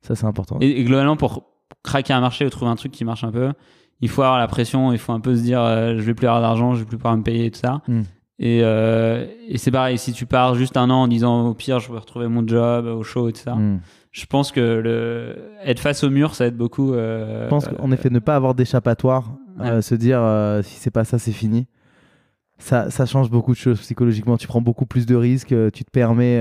Ça, c'est important. Et, et globalement, pour craquer un marché ou trouver un truc qui marche un peu, il faut avoir la pression, il faut un peu se dire euh, je vais plus avoir d'argent, je vais plus pouvoir me payer et tout ça. Mm. Et, euh, et c'est pareil, si tu pars juste un an en disant au pire, je vais retrouver mon job au show et tout ça, Mm. je pense que le, être face au mur, ça aide beaucoup. euh, Je pense qu'en effet, ne pas avoir d'échappatoire, euh, se dire si c'est pas ça, c'est fini. Ça, ça change beaucoup de choses psychologiquement. Tu prends beaucoup plus de risques, tu te permets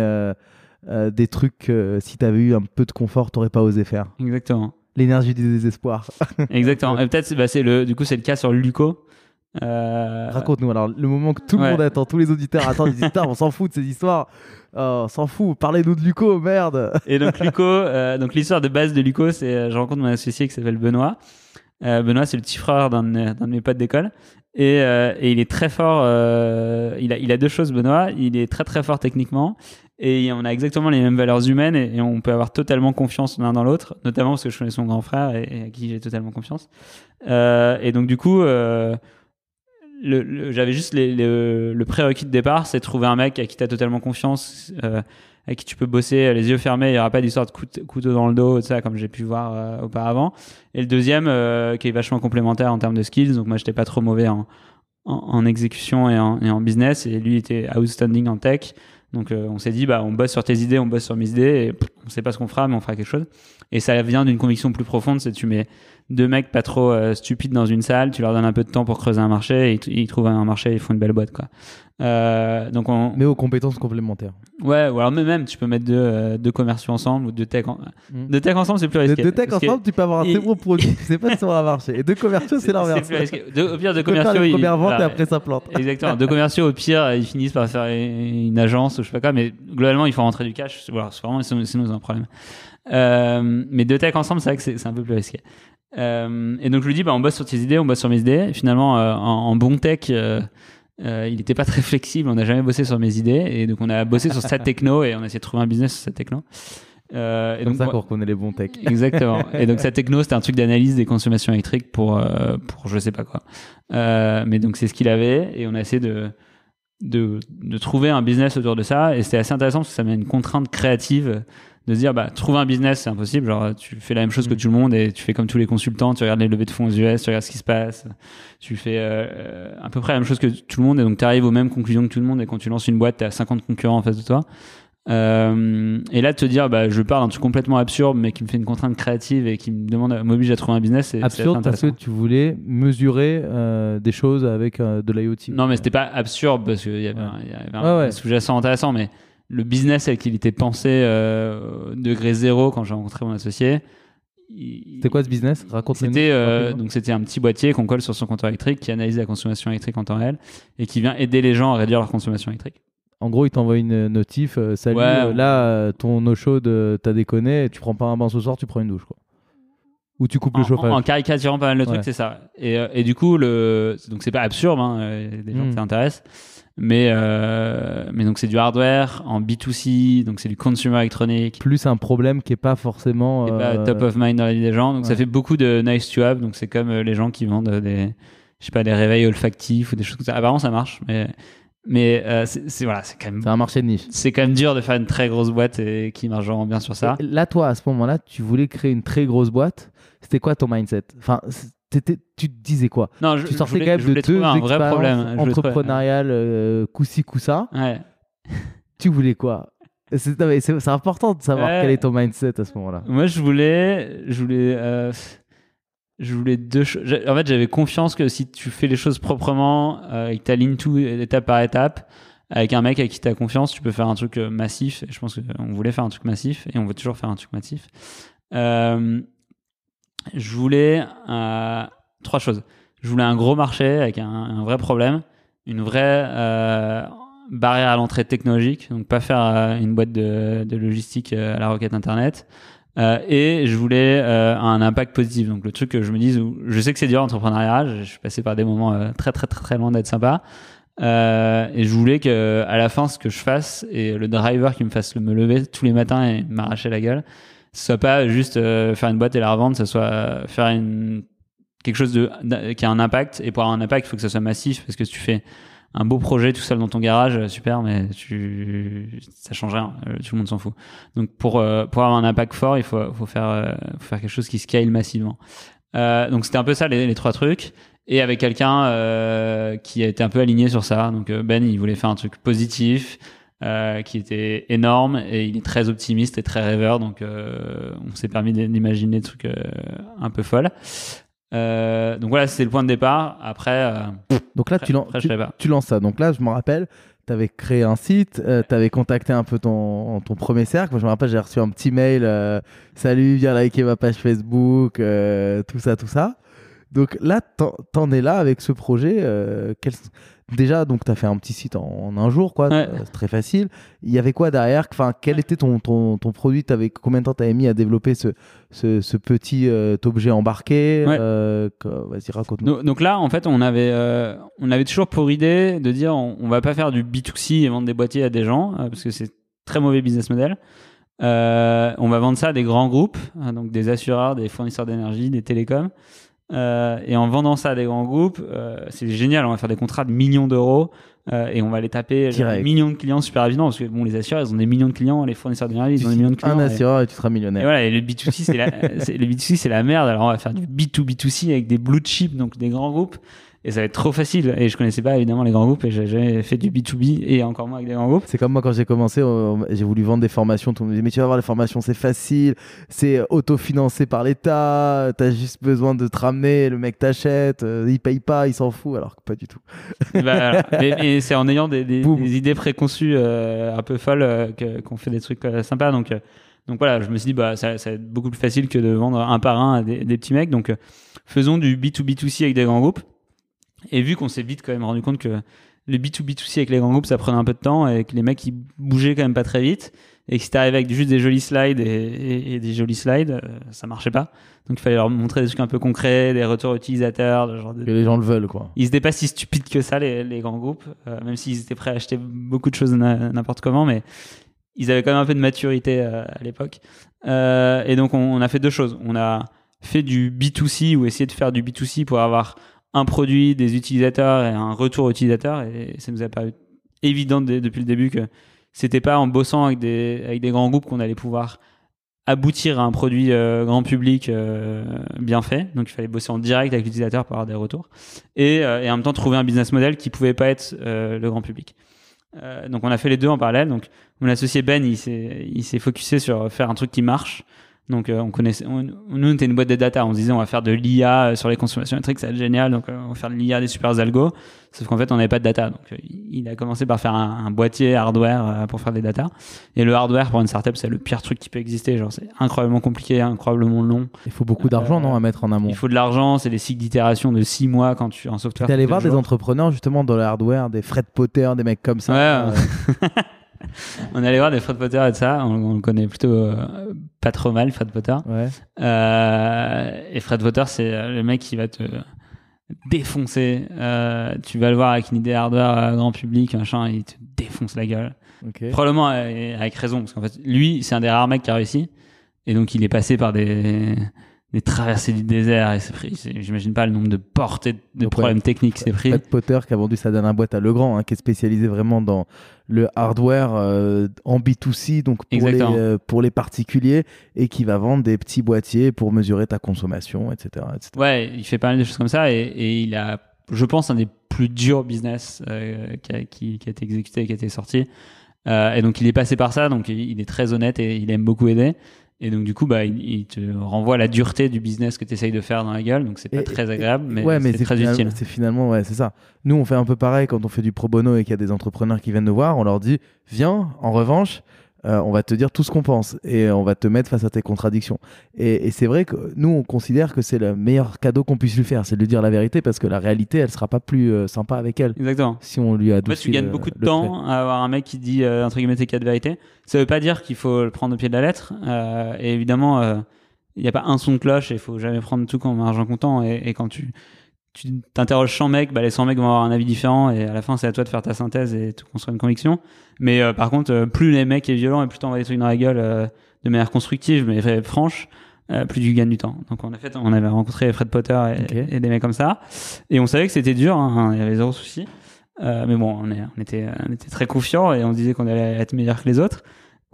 des trucs que si tu avais eu un peu de confort, t'aurais pas osé faire. Exactement. L'énergie du désespoir. Exactement. Et peut-être, bah, c'est le, du coup, c'est le cas sur Luco. Euh, Raconte-nous alors le moment que tout le Ouais. monde attend, tous les auditeurs attendent, ils disent on s'en fout de ces histoires. Oh, on s'en fout, parlez-nous de Luco, merde. Et donc Luco, euh, donc l'histoire de base de Luco, c'est euh, je rencontre mon associé qui s'appelle Benoît. Euh, Benoît, c'est le petit frère d'un de, mes- potes d'école. Et, euh, et il est très fort. euh, il, a, il a deux choses, Benoît. Il est très très fort techniquement. Et on a exactement les mêmes valeurs humaines et, et on peut avoir totalement confiance l'un dans l'autre, notamment parce que je connais son grand frère et, et à qui j'ai totalement confiance. Euh, et donc du coup, euh, le, le- j'avais juste les- le, le prérequis de départ, c'est trouver un mec à qui tu as totalement confiance, euh, avec qui tu peux bosser les yeux fermés, il n'y aura pas d'histoire de couteau, dans le dos, ça, comme j'ai pu voir euh, auparavant. Et le deuxième, euh, qui est vachement complémentaire en termes de skills, donc moi j'étais pas trop mauvais en, en, en exécution et en, et en business, et lui était outstanding en tech. Donc euh, on s'est dit, bah, on bosse sur tes idées, on bosse sur mes idées, et pff, on sait pas ce qu'on fera, mais on fera quelque chose. Et ça vient d'une conviction plus profonde, c'est tu mets deux mecs pas trop euh, stupides dans une salle, tu leur donnes un peu de temps pour creuser un marché, et ils, trouvent un marché, ils font une belle boîte, quoi. Euh, donc on, Mais aux compétences complémentaires. Ouais, ou alors même, tu peux mettre deux, euh, deux commerciaux ensemble ou deux tech, en- Mm. deux tech ensemble, c'est plus risqué. de tech que ensemble, tu peux avoir un très bon produit, tu sais pas si ça va marcher. Et deux commerciaux, c'est l'inverse. Deux- au pire, deux commerciaux, ils- premières ventes et après ça plante. Exactement. Deux commerciaux, au pire, ils finissent par faire une agence ou je sais pas quoi, mais globalement, il faut rentrer du cash. Voilà, c'est vraiment, sinon, c'est un problème. Euh, mais deux tech ensemble, c'est vrai que c'est un peu plus risqué. Euh, et donc, je lui dis, bah, on bosse sur tes idées, on bosse sur mes idées. Et finalement, euh, en, en bon tech, euh, il n'était pas très flexible, on n'a jamais bossé sur mes idées. Et donc, on a bossé sur cette techno et on a essayé de trouver un business sur cette techno. Euh, et Comme donc, ça moi- qu'on reconnaît les bons techs. Exactement. Et donc sa techno, c'était un truc d'analyse des consommations électriques pour pour je sais pas quoi. Mais donc c'est ce qu'il avait et on a essayé de de, de trouver un business autour de ça et c'était assez intéressant parce que ça met une contrainte créative de se dire bah trouver un business c'est impossible. Genre tu fais la même chose que tout le monde et tu fais comme tous les consultants tu regardes les levées de fonds aux US tu regardes ce qui se passe. Tu fais euh, euh, à peu près la même chose que tout le monde et donc tu arrives aux mêmes conclusions que tout le monde et quand tu lances une boîte tu as 50 concurrents en face de toi. Euh, et là, de te dire, bah, je parle d'un truc complètement absurde, mais qui me fait une contrainte créative et qui me demande, m'oblige à trouver un business, c'est Absurde parce que tu voulais mesurer euh, des choses avec de l'IoT. Non, mais c'était pas absurde parce qu'il y avait, un, y avait un- Ouais, ouais. un sujet assez intéressant, mais le business avec il était pensé euh, degré zéro quand j'ai rencontré mon associé. C'était quoi ce business? Raconte-nous. C'était euh, donc c'était un petit boîtier qu'on colle sur son compteur électrique qui analyse la consommation électrique en temps réel et qui vient aider les gens à réduire leur consommation électrique. En gros, il t'envoie une notif. euh, Salut, Ouais, euh, là, euh, ton eau chaude, t'as déconné. Tu prends pas un bain ce soir, tu prends une douche. Quoi. Ou tu coupes En, le chauffage. en- en caricaturant pas mal trucs, Ouais. c'est ça. Et, et du coup, le... donc c'est pas absurde, hein, des gens qui s'intéressent. Mais, euh, mais donc c'est du hardware en B2C, donc c'est du consumer électronique. Plus un problème qui est pas forcément. Pas euh, top of mind dans la vie des gens. Donc ça fait beaucoup de nice to have. Donc c'est comme euh, les gens qui vendent des, je sais pas, des réveils olfactifs ou des choses comme ça. Apparemment ça marche, mais, mais euh, c'est voilà, c'est quand même C'est un marché de niche. c'est quand même dur de faire une très grosse boîte et qui marche vraiment bien sur ça. Et Là, toi, à ce moment-là, tu voulais créer une très grosse boîte. C'était quoi ton mindset? Enfin, tu te disais quoi? Non, je, Tu je sortais voulais, quand même je de deux un vrai problème. Je entrepreneuriales, euh, coup-ci, coup-ça. Ouais. Tu voulais quoi? C'est important de savoir Ouais. quel est ton mindset à ce moment-là. Moi, je voulais, je voulais, euh, je voulais deux choses. En fait, j'avais confiance que si tu fais les choses proprement euh, et que tu alignes tout étape par étape, avec un mec avec qui tu as confiance, tu peux faire un truc euh, massif. Et je pense qu'on voulait faire un truc massif et on veut toujours faire un truc massif. Euh, je voulais euh, trois choses. Je voulais un gros marché avec un, vrai problème, une vraie euh, barrière à l'entrée technologique, donc pas faire euh, une boîte de, logistique à la requête internet. Et je voulais un impact positif. Donc le truc que je me dise, où je sais que c'est dur l'entrepreneuriat, je, suis passé par des moments très très très très loin d'être sympa. Et je voulais que à la fin, ce que je fasse et le driver qui me fasse me lever tous les matins et m'arracher la gueule, ce soit pas juste euh, faire une boîte et la revendre, ce soit euh, faire une quelque chose de qui a un impact. Et pour avoir un impact, il faut que ça soit massif parce que si tu fais un beau projet tout seul dans ton garage, euh, super, mais tu ça change rien, tout le monde s'en fout. Donc pour pour avoir un impact fort, il faut faut faire faut faire quelque chose qui scale massivement. Donc c'était un peu ça les, trois trucs et avec quelqu'un euh, qui été un peu aligné sur ça. Donc Ben il voulait faire un truc positif. Euh, qui était énorme et il est très optimiste et très rêveur donc euh, on s'est permis d'imaginer des trucs euh, un peu folles donc voilà c'est le point de départ après Donc là, après, tu, lan- après, tu, lances ça. Donc là, je me rappelle, tu avais créé un site, tu avais contacté un peu ton, ton premier cercle. Moi, je me rappelle, j'ai reçu un petit mail Salut, viens liker ma page Facebook, tout ça, tout ça. Donc là, t'en es là avec ce projet. euh, quel- Déjà, donc tu as fait un petit site en, en un jour, quoi. Ouais. euh, C'est très facile. Il y avait quoi derrière? Enfin, quel était ton, ton, ton produit? T'avais Combien de temps t'avais mis à développer ce, ce, ce petit euh, objet embarqué? Ouais. Euh, Vas-y, raconte-nous. Donc, donc là, en fait, on avait, on avait toujours pour idée de dire on, on va pas faire du B2C et vendre des boîtiers à des gens, parce que c'est très mauvais business model. On va vendre ça à des grands groupes, hein, donc des assureurs, des fournisseurs d'énergie, des télécoms. Euh, et en vendant ça à des grands groupes, euh, c'est génial, on va faire des contrats de millions d'euros euh, et on va les taper Direct. millions de clients super rapidement, parce que bon, les assureurs, ils ont des millions de clients, les fournisseurs d'énergie, ils ont des millions de clients. un et- assureur et tu seras et millionnaire. voilà, et le B2C, c'est la, le B2C, c'est la merde. Alors, on va faire du B2B2C avec des blue chips, donc des grands groupes. Et ça va être trop facile. Et je connaissais pas évidemment les grands groupes et j'ai jamais fait du B2B et encore moins avec des grands groupes. C'est comme moi quand j'ai commencé, euh, j'ai voulu vendre des formations. Tout le monde me dit Mais tu vas voir, les formations c'est facile, c'est autofinancé par l'État, t'as juste besoin de te ramener, le mec t'achète, euh, il paye pas, il s'en fout, alors que pas du tout. Et bah, c'est en ayant des, des- Boum. des idées préconçues euh, un peu folles euh, qu'on fait des trucs euh, sympas. Donc, euh, donc voilà, je me suis dit, bah, ça, ça va être beaucoup plus facile que de vendre un par un à des, des petits mecs. Donc euh, faisons du B2B2C avec des grands groupes. Et vu qu'on s'est vite quand même rendu compte que le B2B2C avec les grands groupes, ça prenait un peu de temps et que les mecs, ils bougeaient quand même pas très vite. Et que si t'arrivais avec juste des jolis slides et, et- et des jolis slides, euh, ça marchait pas. Donc il fallait leur montrer des trucs un peu concrets, des retours utilisateurs, de genre de, Que les gens le veulent, quoi. ils étaient pas si stupides que ça, les, les grands groupes, euh, même s'ils étaient prêts à acheter beaucoup de choses n'importe comment, mais ils avaient quand même un peu de maturité euh, à l'époque. Et donc, on, on a fait deux choses. On a fait du B2C ou essayé de faire du B2C pour avoir un produit, des utilisateurs et un retour utilisateur. Et ça nous a paru évident depuis le début que c'était pas en bossant avec des, grands groupes qu'on allait pouvoir aboutir à un produit euh, grand public euh, bien fait. Donc il fallait bosser en direct avec l'utilisateur pour avoir des retours. Et, euh, et en même temps trouver un business model qui pouvait pas être le grand public. Donc on a fait les deux en parallèle. Donc mon associé Ben, il s'est focusé sur faire un truc qui marche. Donc euh, on connaissait, on- nous on était une boîte de data. On se disait on va faire de l'IA euh, sur les consommations électriques, ça va être génial. Donc euh, on va faire de l'IA des super algos. Sauf qu'en fait on n'avait pas de data. Donc euh, il a commencé par faire un, un boîtier hardware pour faire des data. Et le hardware pour une startup c'est le pire truc qui peut exister. Genre c'est incroyablement compliqué, incroyablement long. Il faut beaucoup d'argent, non, à mettre en amont? Il faut de l'argent, c'est des cycles d'itération de 6 mois quand tu un software. T'es allé voir des entrepreneurs justement dans le hardware, des Fred Potter, des mecs comme ça. Ouais, On allait voir des Fred Potter et de ça. On, on le connaît plutôt euh, pas trop mal, Fred Potter. ouais. Euh, et Fred Potter, c'est euh, le mec qui va te défoncé. Euh, tu vas le voir avec une idée hardware grand public, machin, il te défonce la gueule. Ok. Probablement avec raison, parce qu'en fait, lui, c'est un des rares mecs qui a réussi. Et donc, il est passé par des, des traversées du désert. Et c'est pris, c'est- j'imagine pas le nombre de portes et de Donc, problèmes techniques qu'il s'est pris. Fred Potter qui a vendu sa dernière boîte à Legrand, hein, qui est spécialisé vraiment dans le hardware euh, en B2C, donc pour les, euh, pour les particuliers, et qui va vendre des petits boîtiers pour mesurer ta consommation, etc. etc. Ouais, il fait pas mal de choses comme ça et, et il a, je pense, un des plus durs business euh, qui, a, qui- qui a été exécuté, qui a été sorti. Et donc il est passé par ça, donc il est très honnête et il aime beaucoup aider. Et donc du coup, bah, il, il te renvoie la dureté du business que tu essayes de faire dans la gueule, donc c'est pas Et- très agréable, mais, ouais, mais c'est très utile. C'est finalement, ouais, c'est ça. Nous, on fait un peu pareil quand on fait du pro bono et qu'il y a des entrepreneurs qui viennent nous voir. On leur dit, viens, en revanche, euh, on va te dire tout ce qu'on pense et on va te mettre face à tes contradictions. Et, et c'est vrai que nous, on considère que c'est le meilleur cadeau qu'on puisse lui faire, c'est de lui dire la vérité parce que la réalité, elle sera pas plus euh, sympa avec elle Exactement. si on lui a En fait, tu gagnes beaucoup de temps à avoir un mec qui dit euh, entre guillemets tes quatre vérités. Ça veut pas dire qu'il faut le prendre au pied de la lettre. Euh, et évidemment, euh, il n'y a pas un son de cloche et il faut jamais prendre tout comme argent comptant. Et, et quand tu tu t'interroges 100 mecs, bah, les 100 mecs vont avoir un avis différent et à la fin, c'est à toi de faire ta synthèse et de construire une conviction. Mais euh, par contre, euh, plus les mecs est violent et plus t'envoies des trucs dans la gueule euh, de manière constructive mais franche, plus tu gagnes du temps. Donc en effet, on avait rencontré Fred Potter et, des mecs comme ça. Et on savait que c'était dur, hein, il y avait zéro souci. Mais bon, on, est, on, était, on était très confiants et on disait qu'on allait être meilleur que les autres.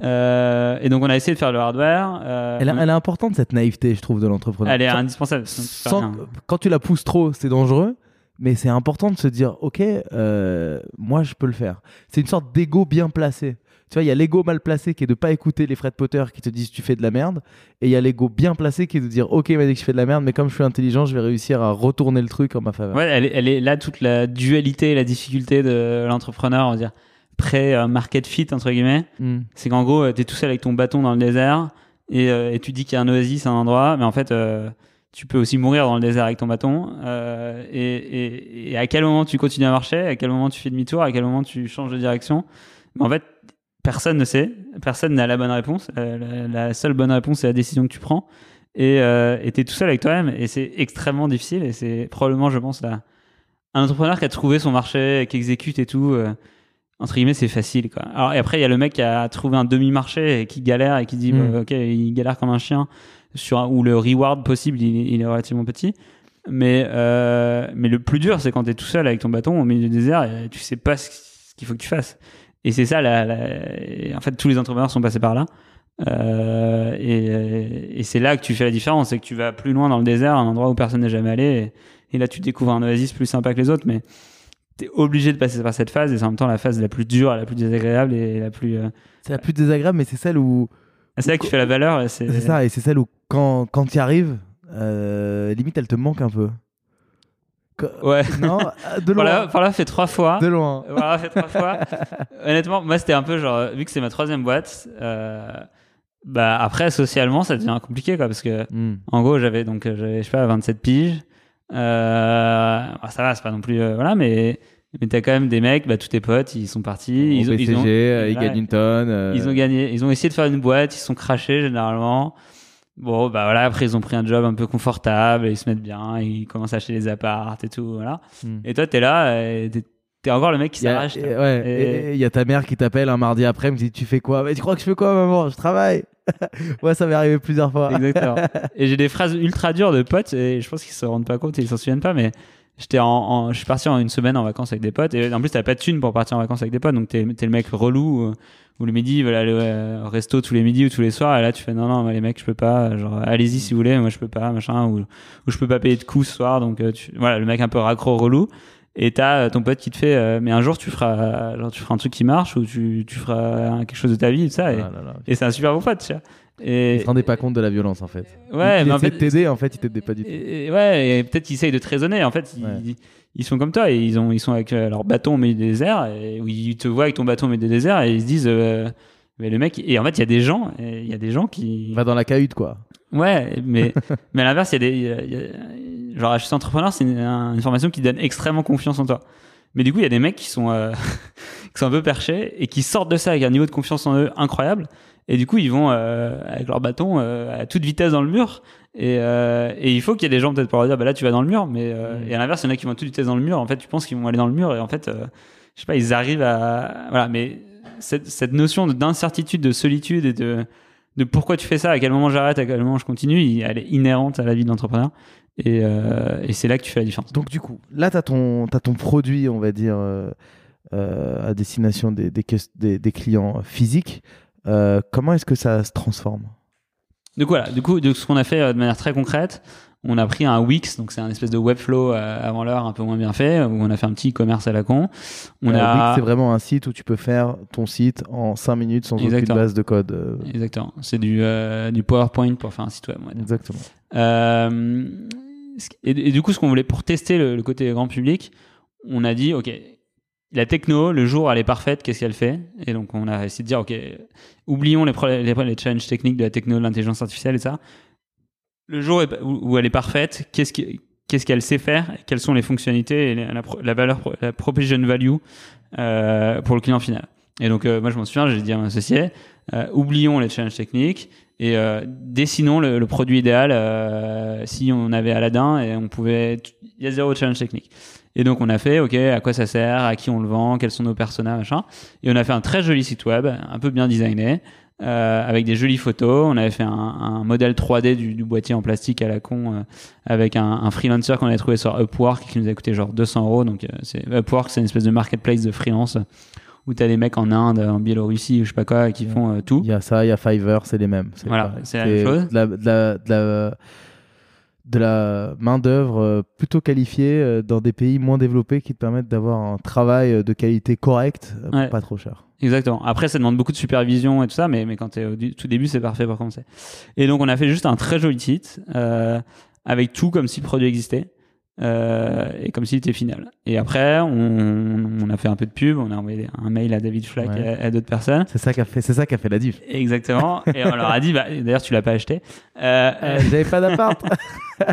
Euh, et donc on a essayé de faire le hardware. Euh, Elle, est- elle est importante cette naïveté, je trouve, de l'entrepreneur. elle est Sans- indispensable. sans- quand tu la pousses trop, c'est dangereux. Mais c'est important de se dire, ok, euh, moi je peux le faire. C'est une sorte d'ego bien placé. Tu vois, il y a l'ego mal placé qui est de pas écouter les Fred Potter qui te disent tu fais de la merde, et il y a l'ego bien placé qui est de dire ok, il m'a dit que je fais de la merde, mais comme je suis intelligent, je vais réussir à retourner le truc en ma faveur. Ouais, elle est, elle est là toute la dualité et la difficulté de l'entrepreneur, on va dire pré-market fit entre guillemets. Hmm. C'est qu'en gros, tu es tout seul avec ton bâton dans le désert et, euh, et tu dis qu'il y a un oasis, un endroit, mais en fait, euh, tu peux aussi mourir dans le désert avec ton bâton. Euh, et, et- et à quel moment tu continues à marcher, à quel moment tu fais demi-tour, à quel moment tu changes de direction? Mais en fait, personne ne sait, personne n'a la bonne réponse. Euh, la, la seule bonne réponse, c'est la décision que tu prends. Et euh, tu es tout seul avec toi-même et c'est extrêmement difficile. Et c'est probablement, je pense, la, un entrepreneur qui a trouvé son marché, qui exécute et tout. Entre guillemets, c'est facile. Quoi. Alors, et après, il y a le mec qui a trouvé un demi-marché et qui galère et qui dit, bah, ok, il galère comme un chien, sur un- où le reward possible, il, il est relativement petit. Mais, euh, mais le plus dur, c'est quand tu es tout seul avec ton bâton au milieu du désert et tu sais pas ce qu'il faut que tu fasses. Et c'est ça, la, la- en fait, tous les entrepreneurs sont passés par là. Euh, et et c'est là que tu fais la différence, c'est que tu vas plus loin dans le désert, un endroit où personne n'est jamais allé, et, et là tu découvres un oasis plus sympa que les autres, mais tu es obligé de passer par cette phase, et c'est en même temps la phase la plus dure, la plus désagréable, et la plus... euh, C'est la plus désagréable, mais c'est celle où C'est là que tu fais la valeur, c'est... ça, et c'est celle où quand quand tu y arrives, euh, limite elle te manque un peu. Ouais. Non, euh, de loin. Voilà, par là, fait trois fois. De loin. Voilà, fait trois fois. Honnêtement, moi, c'était un peu genre, vu que c'est ma troisième boîte, euh, bah après, socialement, ça devient compliqué, quoi, parce que, Hmm. en gros, j'avais donc, j'avais, je sais pas, 27 piges. Euh, bah, ça va, c'est pas non plus, euh, voilà, mais, mais t'as quand même des mecs, bah, tous tes potes, ils sont partis. Ils, ont- BCG, ils ont, euh, ils voilà, gagnent une tonne. euh, ils ont gagné, ils ont essayé de faire une boîte, ils sont crachés généralement. Bon, bah voilà, après ils ont pris un job un peu confortable, ils se mettent bien, ils commencent à acheter des apparts et tout, voilà. Hmm. Et toi, t'es là, t'es, t'es encore le mec qui s'arrache. ouais, Et- il y a ta mère qui t'appelle un mardi après, me dit Tu fais quoi? Mais tu crois que je fais quoi, maman? Je travaille. ouais, ça m'est arrivé plusieurs fois. Exactement. et j'ai des phrases ultra dures de potes, et je pense qu'ils se rendent pas compte et ils s'en souviennent pas, mais j'étais en, en- je suis parti en une semaine en vacances avec des potes, et en plus t'as pas de thune pour partir en vacances avec des potes, donc t'es, t'es le mec relou, où le midi, ils veulent aller euh, au resto tous les midis ou tous les soirs, et là tu fais non, non, moi, les mecs, je peux pas, genre allez-y si vous voulez, moi je peux pas, machin, ou, ou je peux pas payer de coups ce soir, donc euh, tu, voilà, le mec un peu raccro relou. Et t'as euh, ton pote qui te fait, euh, mais un jour tu feras, genre tu feras un truc qui marche ou tu, tu feras quelque chose de ta vie et tout ça. Et, Ah là là. et c'est un super bon pote, tu vois. Et, Il se rendait pas compte de la violence en fait. Ouais, il mais en essayait fait, de t'aider, en fait, il t'aidait pas du tout. et- et ouais, et peut-être qu'ils essayent de te raisonner. En fait, ils, Ouais. ils sont comme toi et ils, ont, ils sont avec euh, leur bâton au milieu des déserts et où ils te voient avec ton bâton au milieu des déserts et ils se disent, euh, mais le mec, et en fait, il y a des gens, il y a des gens qui, Va dans la cahute, quoi. Ouais, mais, mais à l'inverse, il y a des, il y a- il y a- genre, HEC entrepreneur, c'est une, une formation qui donne extrêmement confiance en toi. Mais du coup, il y a des mecs qui sont, euh, qui sont un peu perchés et qui sortent de ça avec un niveau de confiance en eux incroyable. Et du coup, ils vont euh, avec leur bâton euh, à toute vitesse dans le mur. Et, et il faut qu'il y ait des gens peut-être pour leur dire, bah là, tu vas dans le mur. Mais Mm. et à l'inverse, il y en a qui vont à toute vitesse dans le mur. En fait, tu penses qu'ils vont aller dans le mur et en fait, je sais pas, ils arrivent à voilà. Mais cette, cette notion de- d'incertitude, de solitude et de de pourquoi tu fais ça, à quel moment j'arrête, à quel moment je continue, elle est inhérente à la vie d'entrepreneur. Et, euh, et c'est là que tu fais la différence. Donc du coup, là, tu as, ton t'as ton produit, on va dire, euh, euh, à destination des, des, ques- des- des clients physiques. Euh, comment est-ce que ça se transforme? Donc voilà, du coup, de ce qu'on a fait euh, de manière très concrète, on a pris un Wix, donc c'est un espèce de Webflow euh, avant l'heure un peu moins bien fait, où on a fait un petit e-commerce à la con. On Euh, a Wix, c'est vraiment un site où tu peux faire ton site en 5 minutes sans Exactement. aucune base de code. euh, exactement, c'est du euh, du PowerPoint pour faire un site web. Exactement. Euh, et, et du coup, ce qu'on voulait pour tester le, le côté grand public, on a dit, ok, la techno, le jour, elle est parfaite, qu'est-ce qu'elle fait? Et donc, on a essayé de dire, ok, oublions les, les, les challenges techniques de la techno, de l'intelligence artificielle et ça. Le jour où, elle est parfaite, qu'est-ce qu'elle sait faire Quelles sont les fonctionnalités et la, la valeur, la proposition value euh, pour le client final. Et donc, euh, moi, je m'en souviens, j'ai dit à mon associé, euh, oublions les challenges techniques et dessinons le, produit idéal si on avait Aladdin et on pouvait il y a zéro challenge technique. Et donc on a fait ok à quoi ça sert à qui on le vend quels sont nos personnages et on a fait un très joli site web un peu bien designé euh, avec des jolies photos on avait fait un, un modèle 3D du, du boîtier en plastique à la con euh, avec un, un freelancer qu'on avait trouvé sur Upwork qui nous a coûté genre 200 euros donc euh, c'est Upwork c'est une espèce de marketplace de freelance où t'as des mecs en Inde en Biélorussie ou je sais pas quoi qui font tout Il y a ça, il y a Fiverr, c'est les mêmes. Voilà, pareil. c'est la même chose. De la, de la, de la, de la main-d'œuvre euh, plutôt qualifiée euh, dans des pays moins développés qui te permettent d'avoir un travail euh, de qualité correcte, Ouais. pas trop cher. Exactement. Après, ça demande beaucoup de supervision et tout ça, mais, mais quand tu es au tout début, c'est parfait pour commencer. Et donc, on a fait juste un très joli site euh, avec tout comme si le produit existait euh, et comme s'il était final. Et après, on, on a fait un peu de pub, on a envoyé un mail à David Flack Ouais. et à, à d'autres personnes. C'est ça qui a fait, c'est ça fait la diff. Exactement. et on leur a dit, bah, d'ailleurs, tu l'as pas acheté. Euh, Euh, J'avais pas d'appart.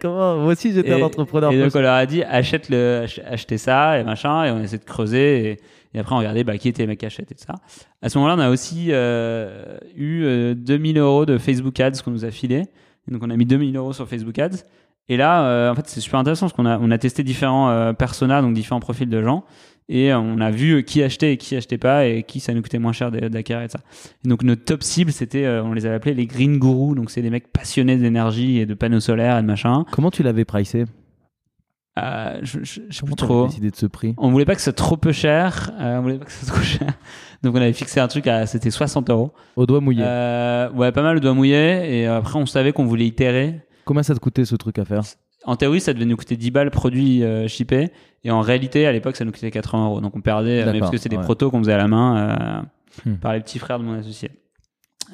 Comment Moi aussi j'étais un entrepreneur. Et donc on leur a dit achète le, ach- achetez ça et machin et on essaie de creuser et, et après on regardait bah, qui étaient les mecs qui achètent et tout ça. À ce moment-là, on a aussi euh, eu euh, 2000 euros de Facebook Ads qu'on nous a filé. Et donc on a mis 2000 euros sur Facebook Ads. Et là, euh, en fait, c'est super intéressant parce qu'on a, on a testé différents euh, personas, donc différents profils de gens. Et euh, on a vu qui achetait et qui achetait pas et qui ça nous coûtait moins cher d'acquérir et ça. Et donc notre top cible, c'était, euh, on les avait appelés les green gurus. Donc c'est des mecs passionnés d'énergie et de panneaux solaires et de machin. Comment tu l'avais pricé? Euh, je, je, je sais plus trop. décidé de ce prix? On voulait pas que ce soit trop peu cher. euh, on voulait pas que ce soit trop cher. Donc on avait fixé un truc à c'était 60 euros. Au doigt mouillé. Euh, ouais, pas mal le doigt mouillé. Et après on savait qu'on voulait itérer. Combien ça te coûtait ce truc à faire En théorie, ça devait nous coûter 10 balles produit euh, shippé. Et en réalité, à l'époque, ça nous coûtait 80 euros. Donc on perdait, euh, mais parce que c'était des ouais. protos qu'on faisait à la main euh, Hmm. par les petits frères de mon associé.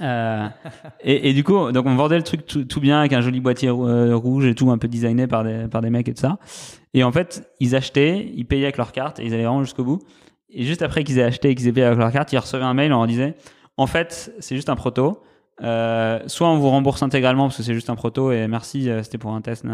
Euh, et, et du coup, donc on vendait le truc tout, tout bien avec un joli boîtier rou- rouge et tout un peu designé par des, par des mecs et tout ça. Et en fait, ils achetaient, ils payaient avec leur carte et ils allaient vraiment jusqu'au bout. Et juste après qu'ils aient acheté et qu'ils aient payé avec leur carte, ils recevaient un mail où on leur disait En fait, c'est juste un proto. Euh, soit on vous rembourse intégralement parce que c'est juste un proto et merci, euh, c'était pour un test.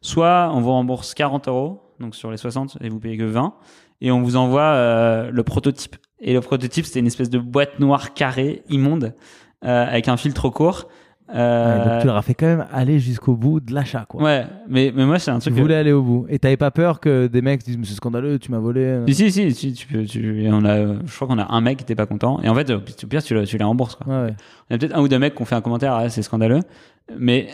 Soit on vous rembourse 40 euros, donc sur les 60, et vous payez que 20. Et on vous envoie euh, le prototype. Et le prototype, c'était une espèce de boîte noire carrée, immonde, avec un fil trop court. Euh, Ouais, Donc tu leur as fait quand même aller jusqu'au bout de l'achat quoi. ouais, mais, mais moi, c'est un Tu truc. que- voulais aller au bout. Et t'avais pas peur que des mecs disent mais c'est scandaleux, tu m'as volé. euh. Si, si, si, si, tu peux, tu, on a, euh, je crois qu'on a un mec qui était pas content. Et en fait, au pire, tu, tu les rembourses, quoi. Ouais, ouais. Il y a peut-être un ou deux mecs qui ont fait un commentaire, ah, c'est scandaleux. Mais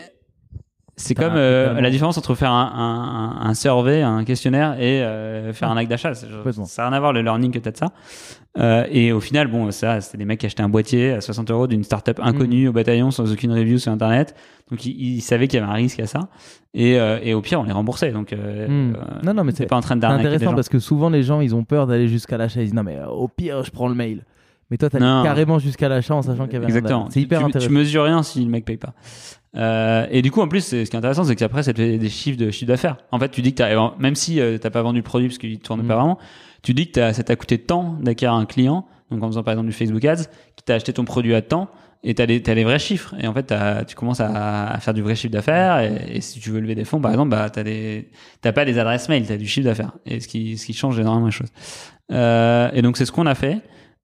c'est comme euh, la différence entre faire un, un, un survey, un questionnaire et euh, faire un acte d'achat. Ça n'a rien à voir le learning que t'as de ça. Euh, et au final, bon, ça, c'était des mecs qui achetaient un boîtier à 60 euros d'une startup inconnue Mm. au bataillon sans aucune review sur internet. Donc ils, ils savaient qu'il y avait un risque à ça. Et, et au pire, on les remboursait. Donc Mm. Non, non, mais c'est pas en train des intéressant parce que souvent les gens ils ont peur d'aller jusqu'à l'achat. Ils disent non mais au pire je prends le mail. Mais toi t'as carrément jusqu'à l'achat en sachant qu'il y avait Exactement. derrière. C'est hyper tu, tu intéressant. mesures rien si le mec paye pas. Euh, et du coup, en plus, ce qui est intéressant, c'est qu'après, ça te fait des chiffres de chiffre d'affaires. En fait, tu dis que t'as, même si euh, t'as pas vendu le produit parce qu'il tourne Mm. pas vraiment, tu dis que t'as- ça t'a coûté tant d'acquérir un client, donc en faisant par exemple du Facebook Ads, qui t'a acheté ton produit à temps, et t'as les, t'as les vrais chiffres. Et en fait, tu commences à, à faire du vrai chiffre d'affaires, et, et si tu veux lever des fonds, par exemple, bah, t'as des, t'as pas des adresses mail, t'as du chiffre d'affaires. Et ce qui, ce qui change énormément les choses. Euh, et donc, c'est ce qu'on a fait.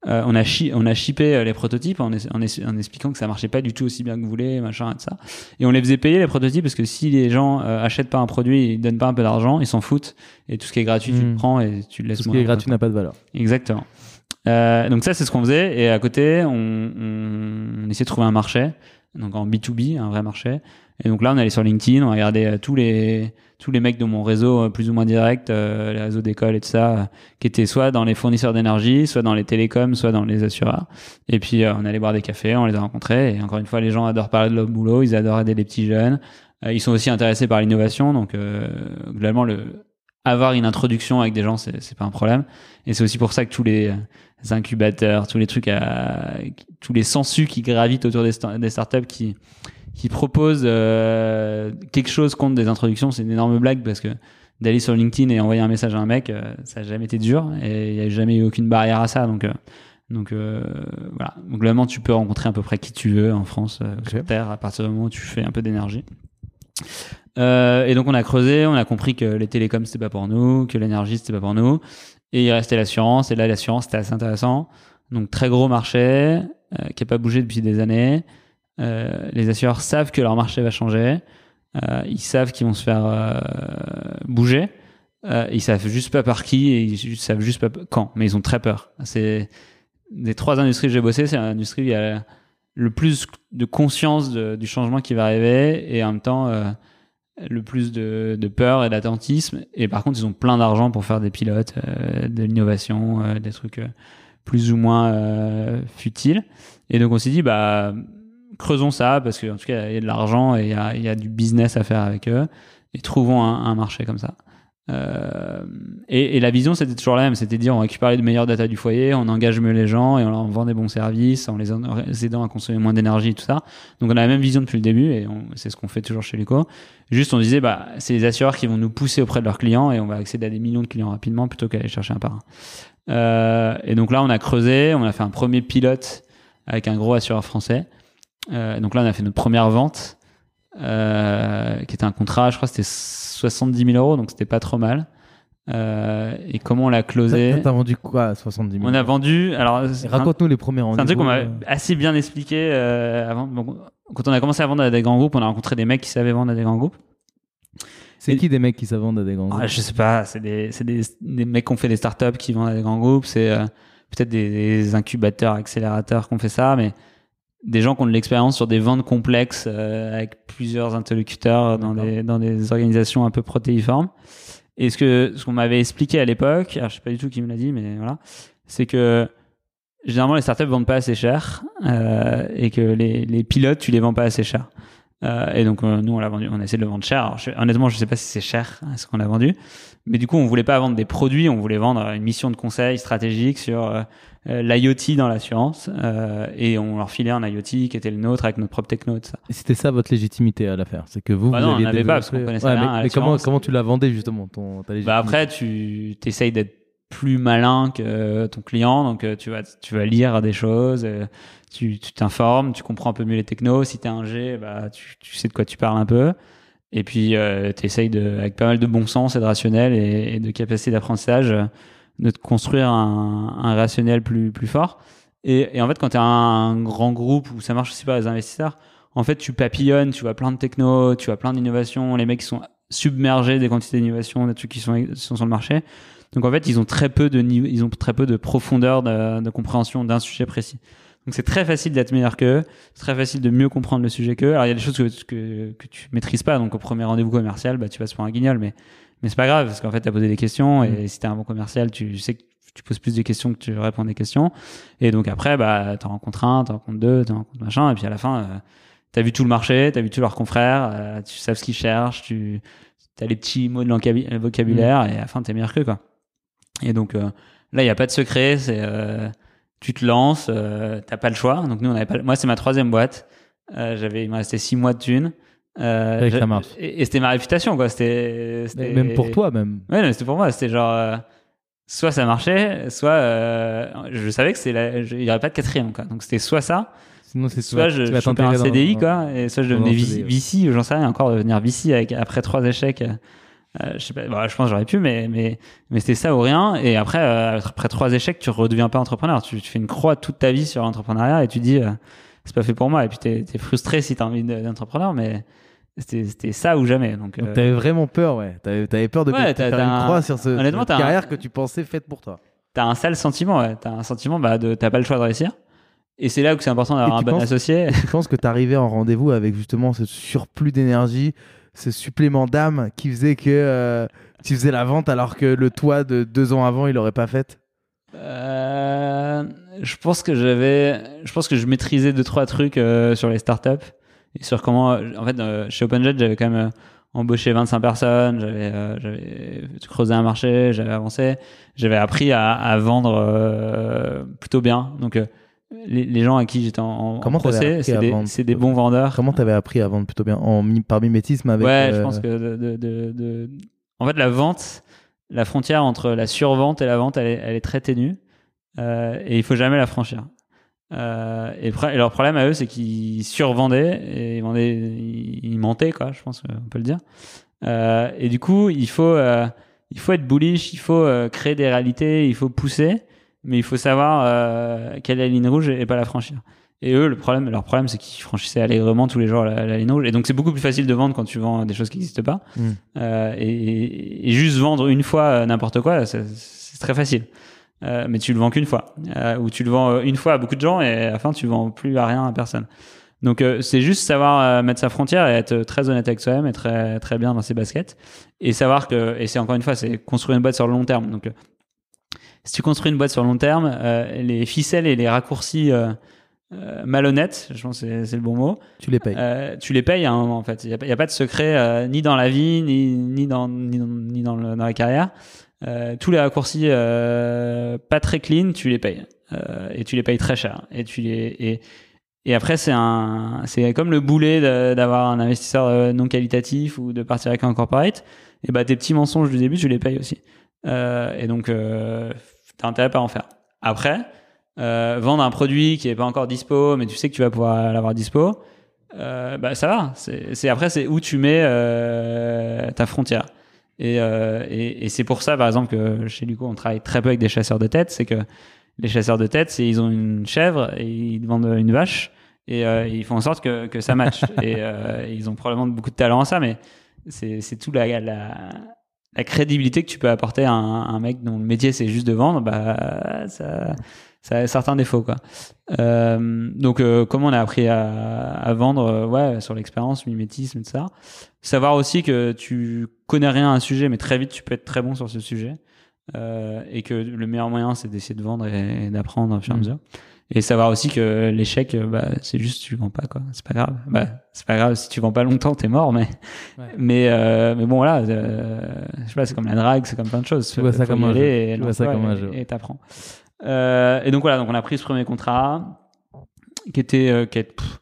Euh, on a chi- on a shippé euh, les prototypes en, es- en es- en expliquant que ça marchait pas du tout aussi bien que vous voulez, machin et tout ça. Et on les faisait payer les prototypes parce que si les gens euh, achètent pas un produit, ils donnent pas un peu d'argent, ils s'en foutent. Et tout ce qui est gratuit, tu le prends et tu le laisses Tout ce qui est gratuit n'a pas de valeur. Exactement. Euh, donc ça, c'est ce qu'on faisait. Et à côté, on, on, on essayait de trouver un marché, donc en B2B, un vrai marché. Et donc là, on allait sur LinkedIn, on regardait euh, tous les tous les mecs de mon réseau euh, plus ou moins direct, euh, les réseaux d'école et tout ça, euh, qui étaient soit dans les fournisseurs d'énergie, soit dans les télécoms, soit dans les assureurs. Et puis euh, on allait boire des cafés, on les a rencontrés. Et encore une fois, les gens adorent parler de leur boulot, ils adorent aider les petits jeunes. Ils sont aussi intéressés par l'innovation, donc globalement le avoir une introduction avec des gens, c'est c'est pas un problème. Et c'est aussi pour ça que tous les euh, incubateurs, tous les trucs, à, tous les sensus qui gravitent autour des, sta- des startups qui, qui proposent euh, quelque chose contre des introductions, c'est une énorme blague parce que d'aller sur LinkedIn et envoyer un message à un mec, euh, ça n'a jamais été dur et il n'y a jamais eu aucune barrière à ça. Donc, euh, donc euh, voilà. Donc, globalement, tu peux rencontrer à peu près qui tu veux en France, euh, sur Terre, à partir du moment où tu fais un peu d'énergie. Euh, et donc on a creusé, on a compris que les télécoms c'était pas pour nous, que l'énergie c'était pas pour nous, et il restait l'assurance. Et là l'assurance c'était assez intéressant. Donc très gros marché euh, qui a pas bougé depuis des années. Euh, les assureurs savent que leur marché va changer. Ils savent qu'ils vont se faire bouger. Ils savent juste pas par qui et ils savent juste pas quand. Mais ils ont très peur. C'est des trois industries que j'ai bossé, c'est l'industrie où il y a le plus de conscience du changement qui va arriver et en même temps le plus de, peur et d'attentisme. Et par contre, ils ont plein d'argent pour faire des pilotes, euh, de l'innovation, euh, des trucs euh, plus ou moins futiles. Et donc, on s'est dit, bah, creusons ça parce qu'en tout cas, il y a de l'argent et il y a, du business à faire avec eux. Et trouvons un marché comme ça. Euh, et, la vision, c'était toujours la même, c'était dire on récupère les meilleures data du foyer, on engage mieux les gens et on leur vend des bons services en les aidant à consommer moins d'énergie et tout ça. Donc on a la même vision depuis le début et c'est ce qu'on fait toujours chez Luco. Juste on disait bah c'est les assureurs qui vont nous pousser auprès de leurs clients et on va accéder à des millions de clients rapidement plutôt qu'aller chercher un par un. Euh, et donc là on a creusé, on a fait un premier pilote avec un gros assureur français. Euh, donc là on a fait notre première vente qui était un contrat, je crois c'était 70 000 euros donc c'était pas trop mal. Euh, et comment on l'a closé T'as vendu quoi à 70 000 On a vendu alors c'est Raconte-nous les premiers c'est rendez-vous. un truc qu'on m'a euh. assez bien expliqué euh, avant. Bon, quand on a commencé à vendre à des grands groupes, on a rencontré des mecs qui savaient vendre à des grands groupes. C'est qui des mecs qui savent vendre à des grands Ah, groupes je sais pas, c'est des, c'est des, des mecs qui ont fait des startups qui vendent à des grands groupes. C'est euh, peut-être des, des incubateurs, accélérateurs qui ont fait ça, mais des gens qui ont de l'expérience sur des ventes complexes euh, avec plusieurs interlocuteurs dans des, dans des organisations un peu protéiformes. Et ce que ce qu'on m'avait expliqué à l'époque, alors je sais pas du tout qui me l'a dit, mais voilà, c'est que généralement les startups vendent pas assez cher euh, et que les, les pilotes tu les vends pas assez cher. Euh, et donc nous on l'a vendu, on a essayé de le vendre cher. Alors, je- honnêtement, je sais pas si c'est cher hein, ce qu'on a vendu, mais du coup on voulait pas vendre des produits, on voulait vendre une mission de conseil stratégique sur l'IoT dans l'assurance euh, et on leur filait un IoT qui était le nôtre avec notre propre techno et tout ça. C'était ça votre légitimité à l'affaire C'est que vous, Bah vous non, on aviez n'avait pas, parce qu'on connaissait Ouais, rien mais, à mais comment, tu l'as vendé justement ton, ta Bah après, tu essayes d'être plus malin que ton client, donc euh, tu vas, tu vas lire des choses, euh, tu t'informes, tu comprends un peu mieux les technos. Si t'es un G, bah, tu, tu sais de quoi tu parles un peu. Et puis, tu essayes de, avec pas mal de bon sens et de rationnel et, et de capacité d'apprentissage, euh, de te construire un, un rationnel plus, plus fort. Et, et en fait, quand tu as un grand groupe où ça marche aussi par les investisseurs, en fait, tu papillonnes, tu vois plein de techno, tu vois plein d'innovations, les mecs sont submergés des quantités d'innovation, des trucs qui sont, sont sur le marché. Donc en fait, ils ont très peu de ils ont très peu de profondeur de, de compréhension d'un sujet précis. Donc c'est très facile d'être meilleur qu'eux, c'est très facile de mieux comprendre le sujet qu'eux. Alors il y a des choses que, que, que tu maîtrises pas, donc au premier rendez-vous commercial, bah, tu passes pour un guignol, mais, mais c'est pas grave, parce qu'en fait, tu as posé des questions, et Mm. si tu un bon commercial, tu sais que tu poses plus de questions que tu réponds des questions. Et donc après, bah, tu en rencontres un, tu en rencontres deux, tu en rencontres machin, et puis à la fin, euh, tu as vu tout le marché, tu as vu tous leurs confrères, euh, tu sais ce qu'ils cherchent, tu as les petits mots de le vocabulaire, et à la fin, tu es meilleur qu'eux, quoi. Et donc euh, là, il n'y a pas de secret, c'est euh, tu te lances, euh, t'as pas le choix. Donc nous, on avait pas. Moi, c'est ma troisième boîte. Euh, j'avais, il me restait six mois de thunes. Euh, marche. Et, et c'était ma réputation, quoi. C'était. Même pour toi, même. Ouais, c'était pour moi. C'était genre. euh, soit ça marchait, soit euh, je savais que c'est la- je- il y aurait pas de quatrième, quoi. Donc c'était soit ça, Sinon, c'est soit je, vas je chopais un CDI, dans- quoi, et soit je devenais VC, ou j'en sais rien, encore devenir VC avec, après trois échecs je sais pas, bah, je pense que j'aurais pu, mais mais mais c'était ça ou rien. Et après, après trois échecs, tu redeviens pas entrepreneur. Tu, tu fais une croix toute ta vie sur l'entrepreneuriat et tu dis c'est pas fait pour moi. Et puis t'es es frustré si t'as envie d'entrepreneur, mais c'était ça ou jamais. Donc, Donc euh, t'avais vraiment peur, ouais. T'avais t'avais peur de Ouais, faire une un- croix sur ce, honnêtement, cette un- carrière que tu pensais faite pour toi. t'as un sale sentiment. Ouais. T'as un sentiment bah de t'as pas le choix de réussir. Et c'est là où c'est important d'avoir un bon penses- associé. Tu penses que t'arrivais en rendez-vous avec justement ce surplus d'énergie, ce supplément d'âme qui faisait que euh, tu faisais la vente alors que le toit de deux ans avant, il aurait pas fait Euh, je pense que j'avais, je pense que je maîtrisais deux trois trucs euh, sur les startups et sur comment. en fait, euh, chez OpenJet, j'avais quand même euh, embauché 25 personnes, j'avais, euh, creusé un marché, j'avais avancé, j'avais appris à, à vendre euh, plutôt bien. Donc euh, les, les gens à qui j'étais en, en Comment procès, c'est des, vendre des bons vendeurs. Comment t'avais appris à vendre plutôt bien? En, Par mimétisme avec. ouais, je pense que de, de, de- de- en fait la vente, la frontière entre la survente et la vente, elle est, elle est très ténue et il faut jamais la franchir. Euh, et, leur problème à eux, c'est qu'ils survendaient et ils, vendaient, ils, ils mentaient, quoi. Je pense qu'on peut le dire. Euh, et du coup, il faut, euh, il faut être bullish, il faut créer des réalités, il faut pousser, mais il faut savoir quelle est la ligne rouge et, et pas la franchir. Et eux, le problème, leur problème, c'est qu'ils franchissaient allègrement tous les jours la, la ligne rouge. Et donc, c'est beaucoup plus facile de vendre quand tu vends des choses qui n'existent pas. Mm. Et, et juste vendre une fois n'importe quoi, c'est très facile. Euh, mais tu le vends qu'une fois. Euh, ou tu le vends euh, une fois à beaucoup de gens et à la fin, tu vends plus à rien à personne. Donc, euh, c'est juste savoir mettre sa frontière et être très honnête avec soi-même et très, très bien dans ses baskets. Et savoir que, et c'est encore une fois, c'est construire une boîte sur le long terme. Donc, si tu construis une boîte sur le long terme, les ficelles et les raccourcis malhonnêtes, je pense que c'est- le bon mot, Tu les payes. tu les payes à un moment en fait. Il n'y a, pas- a de secret ni dans la vie, ni, ni, dans, ni, dans, ni dans, le- dans la carrière. Euh, tous les raccourcis euh, pas très clean, tu les payes. Euh, et tu les payes très cher. Et, tu les, et, et après, c'est un, c'est comme le boulet d'avoir un investisseur euh, non qualitatif ou de partir avec un corporate. Et bah, tes petits mensonges du début, tu les payes aussi. Euh, et donc, euh, t'as intérêt à en faire. Après, vendre un produit qui est pas encore dispo, mais tu sais que tu vas pouvoir l'avoir dispo, bah ça va. C'est après c'est où tu mets ta frontière. Et, euh, et, et c'est pour ça, par exemple, que chez Luco, on travaille très peu avec des chasseurs de tête. C'est que les chasseurs de tête, c'est ils ont une chèvre et ils vendent une vache et euh, ils font en sorte que, que ça matche. et euh, ils ont probablement beaucoup de talent à ça, mais c'est tout la, la, la crédibilité que tu peux apporter à un, un mec dont le métier c'est juste de vendre. Bah ça, ça a certains défauts quoi. Donc comment on a appris à, à vendre ouais sur l'expérience mimétisme et tout ça savoir aussi que tu connais rien à un sujet mais très vite tu peux être très bon sur ce sujet euh, et que le meilleur moyen c'est d'essayer de vendre et, et d'apprendre au fur et à Mm. mesure et savoir aussi que l'échec euh, bah, c'est juste tu vends pas quoi c'est pas grave bah c'est pas grave si tu vends pas longtemps t'es mort mais Ouais. mais mais bon voilà euh, je sais pas c'est comme la drague c'est comme plein de choses Tu vois ça comme un jeu. et Tu vois ça comme un jeu. et t'apprends euh, et donc voilà, donc on a pris ce premier contrat qui était, euh, qui est- pff,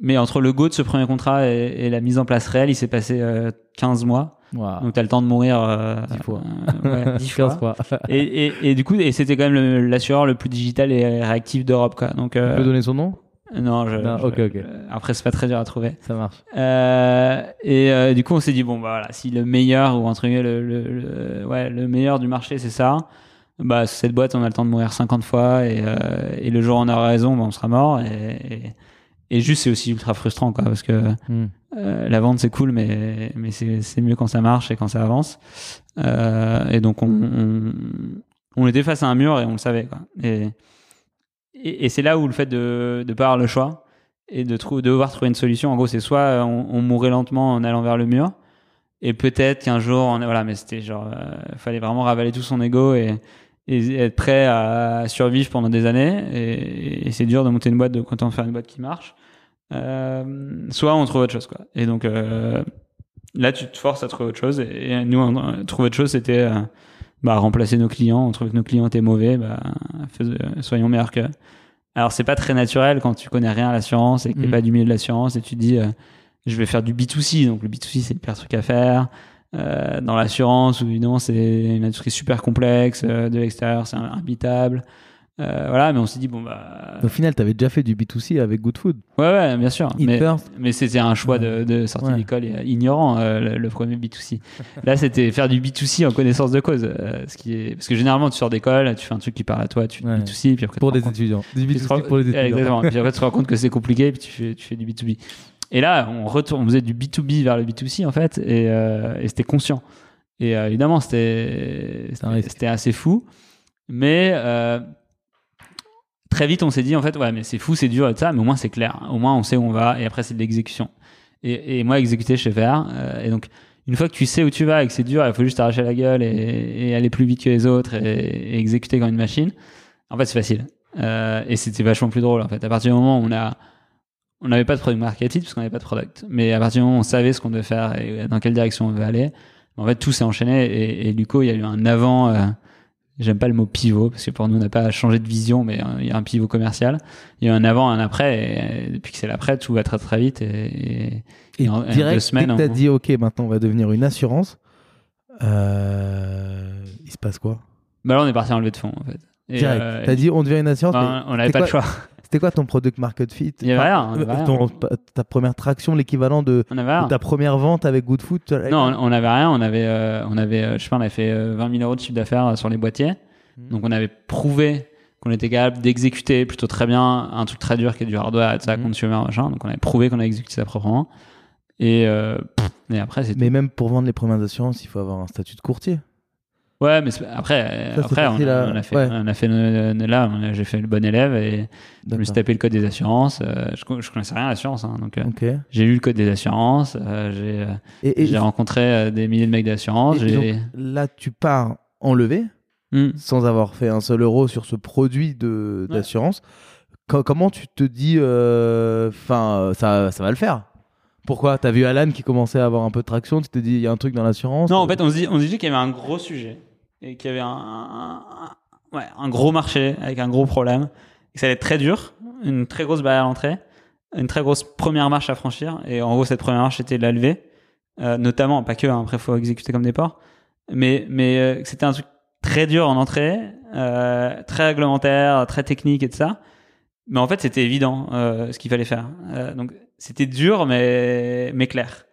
mais entre le go de ce premier contrat et, et la mise en place réelle, il s'est passé euh, 15 mois. Donc t'as le temps de mourir euh, 10 fois. euh, ouais, 10 15 fois. Et, et, et du coup, et c'était quand même l'assureur le plus digital et réactif d'Europe, quoi. Donc Tu euh, peux donner son nom? Non, je, Non, je- ok, ok. euh, après c'est pas très dur à trouver. Ça marche. Euh, et euh, du coup, on s'est dit bon bah voilà, si le meilleur ou entre guillemets le, le, le- ouais le meilleur du marché c'est ça, bah cette boîte on a le temps de mourir 50 fois et, euh, et le jour où on aura raison, bah, on sera mort et, et, juste c'est aussi ultra frustrant quoi parce que Hmm. euh, la vente c'est cool mais mais c'est c'est mieux quand ça marche et quand ça avance. Euh, et donc on, on on était face à un mur et on le savait quoi. Et et, et c'est là où le fait de de pas avoir le choix et de, trou- de devoir trouver une solution. En gros, c'est soit euh, on, on mourait lentement en allant vers le mur, et peut-être qu'un jour, on, voilà, mais c'était genre, euh, fallait vraiment ravaler tout son ego et, et être prêt à survivre pendant des années. Et, et c'est dur de monter une boîte, de quand on faire une boîte qui marche. Euh, soit on trouve autre chose, quoi. Et donc euh, là, tu te forces à trouver autre chose. Et, et nous, on, trouver autre chose, c'était euh, bah, remplacer nos clients. On trouvait que nos clients étaient mauvais. Bah, soyons meilleurs qu'eux. Alors c'est pas très naturel quand tu connais rien à l'assurance et que t'es Mhm. pas du milieu de l'assurance et tu te dis je vais faire du B2C donc le B2C c'est le pire truc à faire Euh, dans l'assurance où évidemment c'est une industrie super complexe euh, de l'extérieur c'est imbitable Euh, voilà, mais on s'est dit, bon, bah. Au final, tu avais déjà fait du B2C avec Good Food. Ouais, ouais, bien sûr. Eat Mais, first. mais c'était un choix de, de sortie Ouais. d'école euh, ignorant, euh, le, le premier B2C. Là, c'était faire du B2C en connaissance de cause. euh, ce qui est... Parce que généralement, tu sors d'école, tu fais un truc qui parle à toi, tu fais Ouais. du B2C, puis après, Pour des étudiants. Du tu te B2C rends- pour les étudiants. Exactement. Puis après, tu te rends compte que c'est compliqué, puis tu fais, tu fais du B2B. Et là, on retourne, on faisait du B2B vers le B2C, en fait, et, euh, et c'était conscient. Et euh, évidemment, c'était assez fou. Mais euh, très vite, on s'est dit, en fait, ouais, mais c'est fou, c'est dur et tout ça, mais au moins c'est clair. Au moins, on sait où on va, et après, c'est de l'exécution. Et, et moi, exécuter, je sais faire. et donc, une fois que tu sais où tu vas et que c'est dur, il faut juste arracher la gueule et, et aller plus vite que les autres et, exécuter comme une machine. En fait, c'est facile. Et c'était vachement plus drôle, en fait. À partir du moment où on a on n'avait pas de product market fit parce qu'on n'avait pas de product. Mais à partir du moment où on savait ce qu'on devait faire et dans quelle direction on devait aller, en fait, tout s'est enchaîné. Et, et Luco, il y a eu un avant. euh, J'aime pas le mot pivot parce que pour nous, on n'a pas changé de vision, mais euh, il y a un pivot commercial. Il y a eu un avant, un après. Et, et depuis que c'est l'après, tout va très très vite. Et, et- Et en- en direct, deux semaines, dès que t'as on- dit, OK, maintenant on va devenir une assurance, euh, il se passe quoi? Bah là, on est parti en levée de fonds en fait. Direct. euh, T'as dit, on devient une assurance. bah, mais on n'avait pas le quoi- choix. C'était quoi ton product market fit Il y avait rien, y avait euh, rien. ta première traction, l'équivalent de, On avait ta première vente avec Good Food Non, on on n'avait rien. On avait, euh, on avait, euh, je sais pas, on avait fait euh, 20 000 euros de chiffre d'affaires sur les boîtiers. Mhm. Donc on avait prouvé qu'on était capable d'exécuter plutôt très bien un truc très dur qui est du hardware et tout ça, Mhm. consumer machin. Donc on avait prouvé qu'on a exécuté ça proprement. Et, euh, pff, et après c'est Mais même pour vendre les premières assurances, il faut avoir un statut de courtier. Ouais, mais après, Ça, après on, a, à- on a fait, ouais. on a fait là, j'ai fait le bon élève et je me suis tapé le code des assurances. euh, je, je connaissais rien à l'assurance, hein, donc euh, j'ai lu le code des assurances. euh, j'ai, rencontré des milliers de mecs d'assurance. là, tu pars en levée Hmm. sans avoir fait un seul euro sur ce produit Ouais. d'assurance. Co- comment tu te dis, enfin, ça, ça va le faire? Pourquoi? T'as vu Alan qui commençait à avoir un peu de traction Tu t'es dit, il y a un truc dans l'assurance? Non, en fait, on se dit, on se dit qu'il y avait un gros sujet et qu'il y avait un, gros marché avec un gros problème. Et que ça allait être très dur, une très grosse barrière à l'entrée, une très grosse première marche à franchir. Et en gros, cette première marche, c'était la levée, euh, notamment, pas que, hein, après, faut exécuter comme des porcs. Mais, mais euh, c'était un truc très dur en entrée, euh, très réglementaire, très technique et tout ça. Mais en fait, c'était évident ce qu'il fallait faire. Donc, c'était dur, mais clair.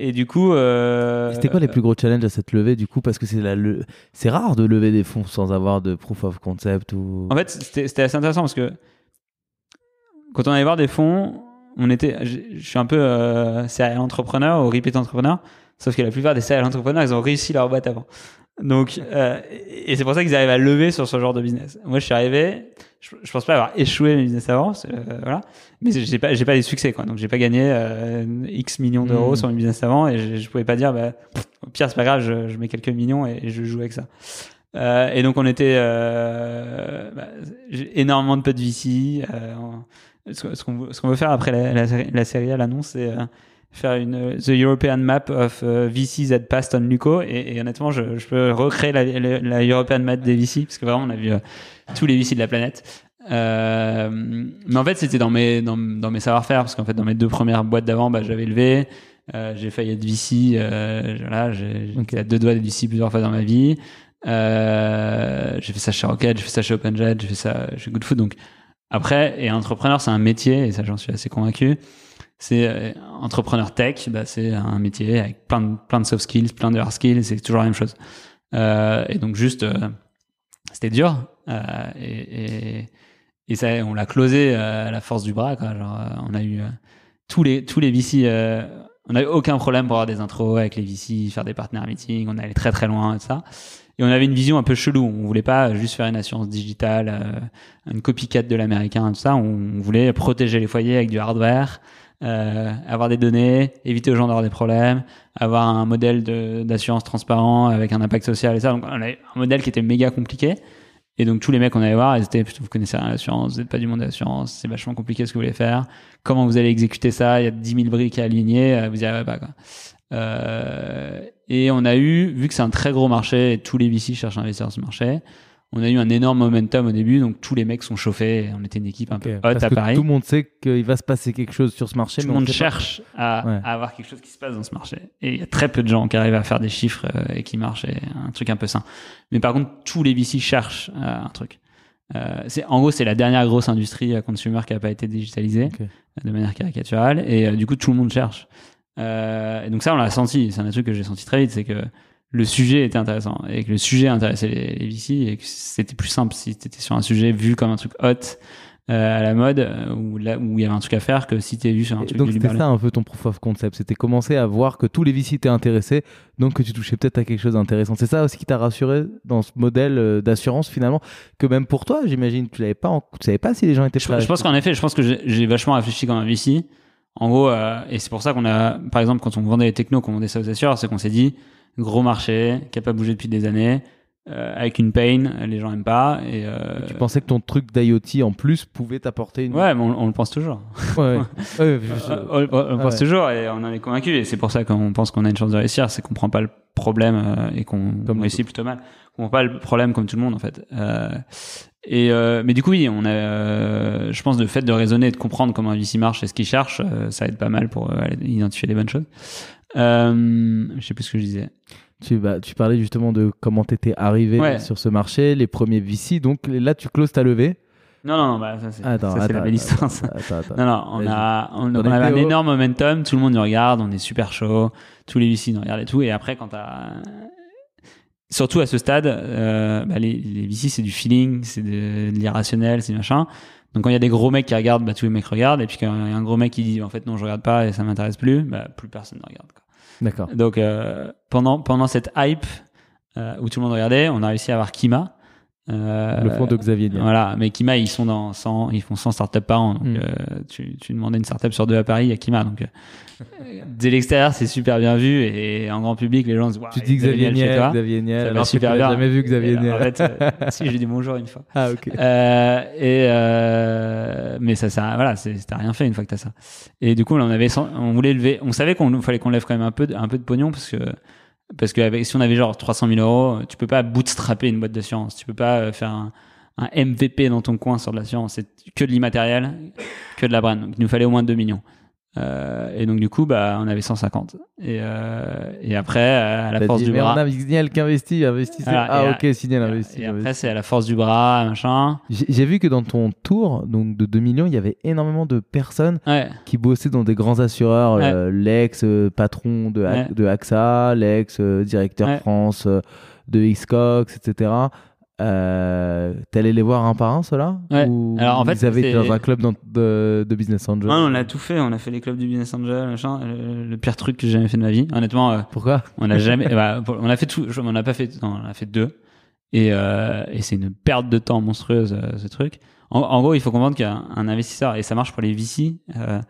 Et du coup. euh, C'était quoi les plus gros challenges à cette levée du coup Parce que c'est la le- c'est rare de lever des fonds sans avoir de proof of concept ou. En fait, c'était assez intéressant parce que quand on allait voir des fonds, on était, je je suis un peu euh, serial entrepreneur ou repeat entrepreneur, sauf que la plupart des serial entrepreneurs, ils ont réussi leur boîte avant. Donc, euh, et c'est pour ça qu'ils arrivent à lever sur ce genre de business. Moi, je suis arrivé, je, je pense pas avoir échoué mes business avant, euh, voilà, mais j'ai pas, j'ai pas des succès, quoi. Donc, j'ai pas gagné euh, X millions d'euros Mm. sur mes business avant, et je, je pouvais pas dire, bah, pff, au pire, c'est pas grave, je, je mets quelques millions et, je joue avec ça. Euh, et donc, on était bah, énormément de potes VC. Ce qu'on veut, ce qu'on veut faire après la, la, série- la série à l'annonce, c'est faire une euh, The European Map of euh, VCs that passed on Luco. Et, et honnêtement, je, je peux recréer la, la, la European Map des VC parce que vraiment, on a vu euh, tous les VC de la planète. Euh, mais en fait, c'était dans mes, dans, dans mes savoir-faire parce qu'en fait, dans mes deux premières boîtes d'avant, bah, j'avais levé. Euh, j'ai failli être VC. Euh, voilà, j'ai Ok. j'étais à deux doigts d'être VC plusieurs fois dans ma vie. J'ai fait ça chez Rocket, j'ai fait ça chez OpenJet, j'ai fait ça chez Good Food. Donc après, et entrepreneur, c'est un métier, et ça j'en suis assez convaincu. C'est euh, entrepreneur tech, bah, c'est un métier avec plein de, plein de soft skills, plein de hard skills, c'est toujours la même chose. Euh, et donc juste, euh, c'était dur. Et, et, ça, on l'a closé à la force du bras. Genre, on a eu tous les tous les VC. on n'a eu aucun problème pour avoir des intros avec les VC, faire des partenaires meetings. On allait très très loin et ça. Et on avait une vision un peu chelou. On voulait pas juste faire une assurance digitale, une copycat de l'américain, tout ça. On voulait protéger les foyers avec du hardware, euh, avoir des données, éviter aux gens d'avoir des problèmes, avoir un modèle d'assurance transparent avec un impact social et ça. Donc on avait un modèle qui était méga compliqué. Et donc tous les mecs qu'on allait voir, ils étaient vous connaissez rien l'assurance, vous n'êtes pas du monde de l'assurance, c'est vachement compliqué ce que vous voulez faire. Comment vous allez exécuter ça? Il y a 10 000 briques à aligner, euh, vous y arrivez pas quoi. Euh, et on a eu, vu que c'est un très gros marché, tous les VC cherchent à investir dans ce marché, on a eu un énorme momentum au début, donc tous les mecs sont chauffés. On était une équipe un peu haute Parce à que Paris. tout le monde sait qu'il va se passer quelque chose sur ce marché. Tout le on monde cherche à, Ouais. à avoir quelque chose qui se passe dans ce marché. Et il y a très peu de gens qui arrivent à faire des chiffres euh, et qui marchent, et un truc un peu sain. Mais par contre, tous les VC cherchent euh, un truc. Euh, c'est en gros c'est la dernière grosse industrie à consumer qui a pas été digitalisée de manière caricaturale et euh, du coup tout le monde cherche. Euh, et donc ça on l'a senti, c'est un truc que j'ai senti très vite, c'est que le sujet était intéressant et que le sujet intéressait les, les VC et que c'était plus simple si tu étais sur un sujet vu comme un truc hot euh, à la mode euh, où là où il y avait un truc à faire que si tu es vu sur un Et truc donc c'était ça un peu ton proof of concept, c'était commencer à voir que tous les VC étaient intéressés, donc que tu touchais peut-être à quelque chose d'intéressant. C'est ça aussi qui t'a rassuré dans ce modèle euh, d'assurance finalement, que même pour toi, j'imagine, tu l'avais pas, en- tu savais pas si les gens étaient prêts. je pense qu'en effet, je pense que j'ai j'ai vachement réfléchi comme un VC. En gros, euh, et c'est pour ça qu'on a, par exemple, quand on vendait les technos, qu'on vendait ça aux assureurs, c'est qu'on s'est dit, gros marché, qui a pas bougé depuis des années, euh, avec une pain, les gens aiment pas. Et, euh, Tu pensais que ton truc d'IoT en plus pouvait t'apporter une. Ouais, mais on, on le pense toujours. ouais. ouais. Je- on, on- on le pense ouais. toujours et on en est convaincu. Et c'est pour ça qu'on pense qu'on a une chance de réussir, c'est qu'on prend pas le problème euh, et qu'on réussit plutôt mal. On prend pas le problème comme tout le monde en fait. Euh, et mais du coup, oui, on a, je pense, le fait de raisonner et de comprendre comment un VC marche et ce qu'il cherche, ça aide pas mal pour identifier les bonnes choses. Euh, je sais plus ce que je disais. Tu, bah, tu parlais justement de comment tu étais arrivé Ouais. sur ce marché, les premiers VC. Donc là, tu closes ta levée. Non, non, non, bah, ça c'est Attends, ça, c'est la belle histoire. ça. attends, attends. Non, non, on a, on, On avait un énorme momentum, tout le monde nous regarde, on est super chaud, tous les VC nous regardent et tout. Et après, quand t'as. Surtout à ce stade, euh, bah, les, les VC, c'est du feeling, c'est de, de l'irrationnel, c'est du machin. Donc quand il y a des gros mecs qui regardent, bah, tous les mecs regardent. Et puis quand il y a un gros mec qui dit en fait non, je regarde pas et ça m'intéresse plus, bah, plus personne ne regarde. D'accord. Donc euh, pendant, pendant cette hype euh, où tout le monde regardait, on a réussi à avoir Kima. Le fonds de Xavier Niel. voilà, mais Kima, ils sont dans 100, ils font 100 startups par an. Donc, Mm. euh, tu, tu demandais une startup sur deux à Paris, il y a Kima. Donc, dès l'extérieur, c'est super bien vu et en grand public, les gens se disent, Tu dis Xavier Niel, toi. Xavier Niel. Alors super bien. jamais vu Xavier Niel. En fait, euh, si, j'ai dit bonjour une fois. Ah, ok. Euh, et euh, mais ça, ça, voilà, t'as rien fait une fois que t'as ça. Et du coup, on avait, on voulait lever, on savait qu'on fallait qu'on lève quand même un peu, de, un peu de pognon parce que parce que avec, si on avait genre 300 000 euros, tu peux pas bootstrapper une boîte d'assurance, tu peux pas euh, faire un, un MVP dans ton coin sur de l'assurance, c'est que de l'immatériel, que de la brand. Donc il nous fallait au moins 2 millions. Euh, et donc du coup, bah, on avait 150. Et, euh, et après, euh, à la force dit, du mais bras. on a Signal qui investit, ah, et ok, Signal et- investit. et après, c'est à la force du bras, machin. J'ai vu que dans ton tour, donc de 2 millions, il y avait énormément de personnes Ouais. qui bossaient dans des grands assureurs, Ouais. euh, l'ex-patron de, A- Ouais. de AXA, l'ex-directeur Ouais. France euh, de Xcox, etc. Euh, T'allais les voir un par un, ceux-là Ouais. Ou Alors, en fait, ils avaient été dans un club dans- de, de Business Angel Ouais, on a tout fait. On a fait les clubs du Business Angel, machin. Le, le pire truc que j'ai jamais fait de ma vie. Honnêtement, euh, Pourquoi on n'a jamais. bah, pour- on a fait tout. On n'a pas fait. Non, on a fait deux. Et, euh, et c'est une perte de temps monstrueuse euh, ce truc. En, en gros, il faut comprendre qu'un un investisseur et ça marche pour les VC. euh,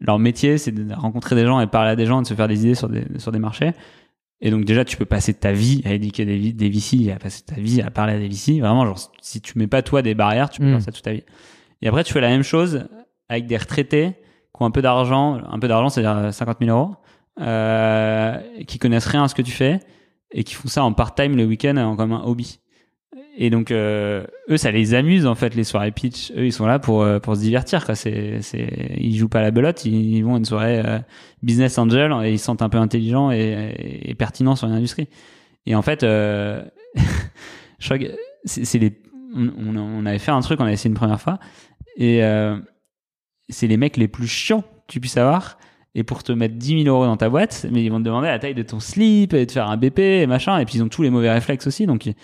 leur métier, c'est de rencontrer des gens et parler à des gens et de se faire des idées sur des sur des marchés. Et donc déjà, tu peux passer ta vie à éduquer des, des VC à passer ta vie à parler à des VC. Vraiment, genre, si tu mets pas toi des barrières, tu peux Mm. faire ça toute ta vie. Et après, tu fais la même chose avec des retraités qui ont un peu d'argent, un peu d'argent, c'est-à-dire 50 000 euros, euh, qui connaissent rien à ce que tu fais et qui font ça en part-time le week-end en- comme un hobby. Et donc, euh, eux, ça les amuse en fait les soirées pitch. Eux, ils sont là pour euh, pour se divertir. Quoi. C'est, c'est, ils jouent pas à la belote. Ils, vont à une soirée euh, business angel et ils se sentent un peu intelligents et, pertinents sur une industrie. Et en fait, je crois que c'est, les, on, avait fait un truc, on avait essayé une première fois et c'est les mecs les plus chiants tu puisses avoir. Et pour te mettre 10 000 euros dans ta boîte, mais ils vont te demander la taille de ton slip et de faire un BP et machin. Et puis ils ont tous les mauvais réflexes aussi, donc ils,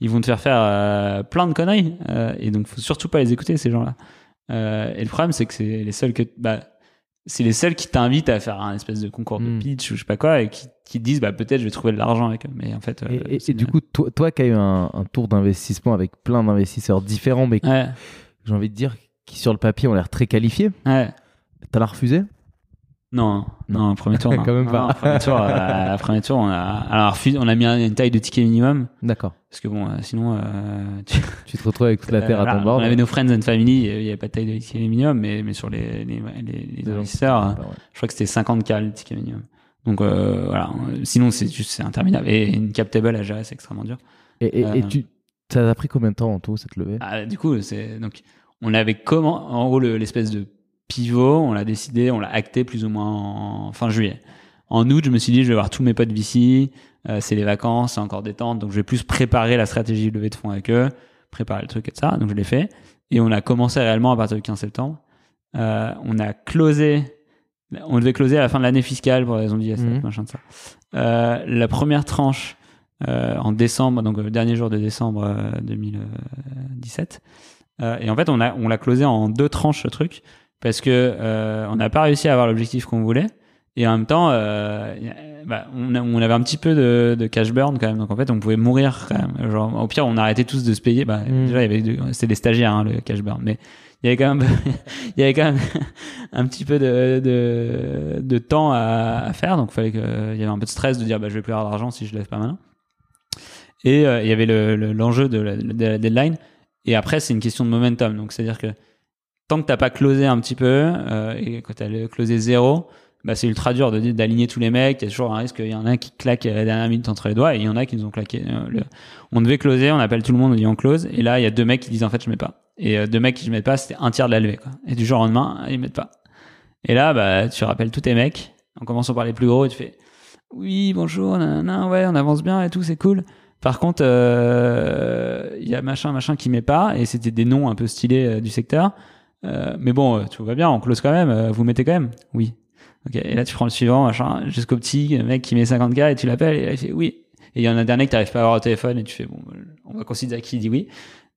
ils vont te faire faire euh, plein de conneries. Euh, et donc faut surtout pas les écouter ces gens-là. Euh, et le problème c'est que c'est les seuls que bah, c'est les seuls qui t'invitent à faire un espèce de concours de pitch ou je sais pas quoi et qui, qui te disent bah peut-être je vais trouver de l'argent avec eux. Mais en fait, Et, et- c'est et du coup, toi, toi qui as eu un, un tour d'investissement avec plein d'investisseurs différents, mais ouais, j'ai envie de dire qui sur le papier ont l'air très qualifiés, ouais. t'as la refusé? Non, non, premier tour. non. Quand même pas. non, premier tour, euh, premier tour, on a, alors on a mis un- une taille de ticket minimum D'accord. parce que bon, euh, sinon, euh, tu, Tu te retrouves avec toute la terre Euh, à ton bord. On avait nos friends and family, il n'y avait pas de taille de ticket minimum, mais, mais sur les, les, les, investisseurs, ouais. je crois que c'était 50 k le ticket minimum. Donc voilà, sinon c'est juste c'est interminable. Et une cap table à gérer, c'est extrêmement dur. Et, et- et tu, ça a pris combien de temps en tout cette levée? Ah, du coup, c'est donc on avait comment en gros le- l'espèce de pivot, on l'a décidé, on l'a acté plus ou moins en fin juillet. En août, je me suis dit je vais voir tous mes potes VC, euh, c'est les vacances, c'est encore détente, donc je vais plus préparer la stratégie de levée de fonds avec eux, préparer le truc et ça. Donc je l'ai fait. Et on a commencé réellement à partir du 15 septembre. Euh, on a closé, on devait closer à la fin de l'année fiscale pour raison d'ISF, Mhm. machin de ça. Euh, la première tranche euh, en décembre, donc le dernier jour de décembre euh, 2017. Euh, et en fait, on a on l'a closé en deux tranches ce truc parce que euh, on n'a pas réussi à avoir l'objectif qu'on voulait. Et en même temps, euh, bah, on, a- on avait un petit peu de, de cash burn quand même. Donc en fait, on pouvait mourir quand même. Genre, au pire, on arrêtait tous de se payer. Bah, Mm. Déjà, il y avait de- c'était des stagiaires hein, le cash burn, mais il y avait quand même, il y avait quand même un petit peu de, de, de temps à, à faire. Donc il fallait que il y avait un peu de stress de dire bah, je vais plus avoir d'argent si je lève pas maintenant. Et euh, il y avait le- le- l'enjeu de, la, de la deadline. Et après, c'est une question de momentum. Donc, c'est-à-dire que tant que t'as pas closé un petit peu, euh, et quand t'as closé zéro, bah, c'est ultra dur d'aligner tous les mecs. Il y a toujours un risque qu'il y en a un qui claque à la dernière minute entre les doigts, et il y en a qui nous ont claqué. euh, On devait closer, on appelle tout le monde, on dit on close, et là, il y a deux mecs qui disent en fait, je mets pas. Et euh, deux mecs qui ne mettent pas, c'était un tiers de la levée. Quoi. Et du jour au lendemain, ils mettent pas. Et là, bah, tu rappelles tous tes mecs, en commençant par les plus gros, et tu fais oui, bonjour, nanana, ouais, on avance bien et tout, c'est cool. Par contre, euh, il y a machin, machin qui met pas, et c'était des noms un peu stylés du secteur. Euh, mais bon, euh, tout va bien, on close quand même, euh, vous mettez quand même Oui. Ok, et là tu prends le suivant, machin, jusqu'au petit mec qui met 50K et tu l'appelles, et là il fait oui. Et il y en a un dernier que t'arrives pas à avoir au téléphone, et tu fais bon, euh, on va considérer qu'il dit oui.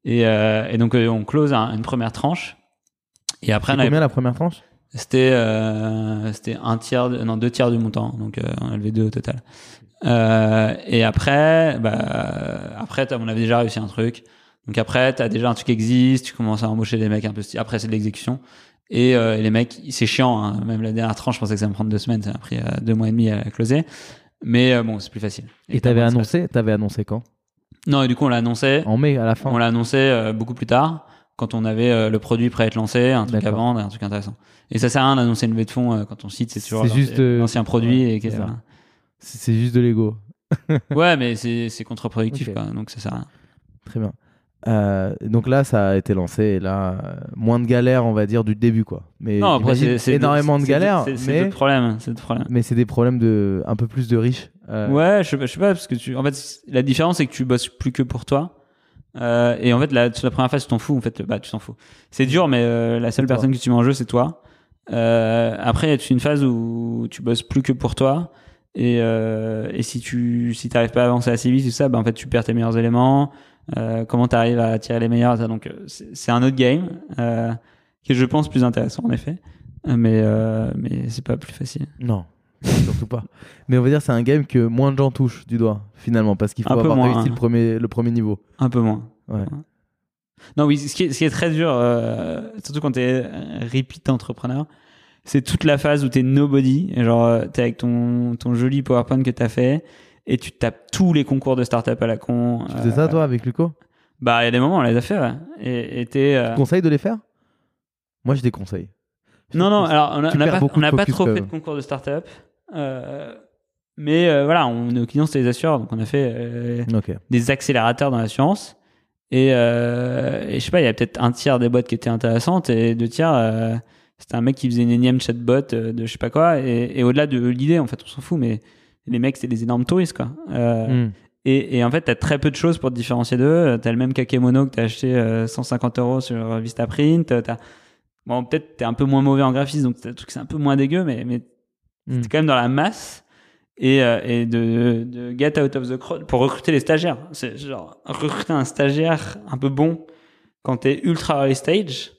Et, euh, et donc on close un- une première tranche. Et après, on avait- combien la première tranche? C'était euh, c'était un tiers, de- non deux tiers du montant, donc on a levé deux au total. Et après, bah après on avait déjà réussi un truc. Donc après t'as déjà un truc qui existe, tu commences à embaucher des mecs un peu. Après c'est de l'exécution. Et, euh, et les mecs, c'est chiant. hein. Même la dernière tranche, je pensais que ça me prendre deux semaines, ça m'a pris euh, deux mois et demi à closer. Mais euh, bon, c'est plus facile. Et t'avais moins de annoncé, t'avais annoncé quand? Non, et du coup on l'a annoncé. En mai, à la fin. On l'a annoncé euh, beaucoup plus tard, quand on avait le produit prêt à être lancé, un truc à vendre, et un truc intéressant. Et ça sert à rien d'annoncer une levée de fonds quand on cite, c'est toujours l'ancien- juste, l'ancien produit. ouais, et c'est juste de l'ego. ouais, mais c'est contre-productif, donc ça sert à rien. Très bien. Euh, donc là, ça a été lancé. Et là, euh, moins de galères, on va dire, du début, quoi. Mais Non, après, c'est énormément de galères, c'est- d'autres problèmes. C'est d'autres problèmes. mais c'est des problèmes de un peu plus de riches. Euh, Ouais, je sais pas, je sais pas, parce que tu, en fait, la différence c'est que tu bosses plus que pour toi. Et en fait, la, sur la première phase, tu t'en fous. En fait, bah, tu t'en fous. C'est dur, mais la seule personne que tu mets en jeu, c'est toi. Après, il y a une phase où tu bosses plus que pour toi. Et, et si tu si t'arrives pas à avancer assez vite, tout ça, bah, en fait, tu perds tes meilleurs éléments. Euh, comment tu arrives à tirer les meilleurs ça. Donc, euh, c'est un autre game euh, qui est, je pense, plus intéressant en effet. Euh, Mais euh, mais c'est pas plus facile. Non, surtout pas. Mais on va dire c'est un game que moins de gens touchent du doigt finalement parce qu'il faut avoir moins, réussi hein. le premier le premier niveau. Un peu moins. Ouais. Non, oui, ce qui est, ce qui est très dur, surtout quand t'es un repeat entrepreneur, c'est toute la phase où t'es nobody. Et genre, t'es avec ton, ton joli PowerPoint que t'as fait et tu tapes tous les concours de startup à la con. Tu faisais Euh, ça toi avec Luco? Bah, il y a des moments, on les a fait, ouais. Et, et t'es, euh, Tu conseilles de les faire? Moi je déconseille. Non, non, alors on a- n'a pas, on n'a pas trop quand fait de concours de startup. Euh, mais euh, voilà, on, nos clients, c'était les assureurs. Donc on a fait euh, des accélérateurs dans l'assurance. Et, euh, et je sais pas, il y a peut-être un tiers des boîtes qui étaient intéressantes et deux tiers, euh, c'était un mec qui faisait une énième chatbot euh, de je sais pas quoi. Et, et au-delà de l'idée, en fait, on s'en fout, mais les mecs, c'est des énormes touristes, quoi. Euh, Hmm. et, et en fait, t'as très peu de choses pour te différencier d'eux. T'as le même kakémono que t'as acheté euh, 150 euros sur Vistaprint. T'as, bon, peut-être t'es un peu moins mauvais en graphisme, donc t'as le truc c'est un peu moins dégueu, mais, mais Hmm. t'es quand même dans la masse. Et, euh, et de, de get out of the crowd pour recruter les stagiaires. C'est genre recruter un stagiaire un peu bon quand t'es ultra early stage.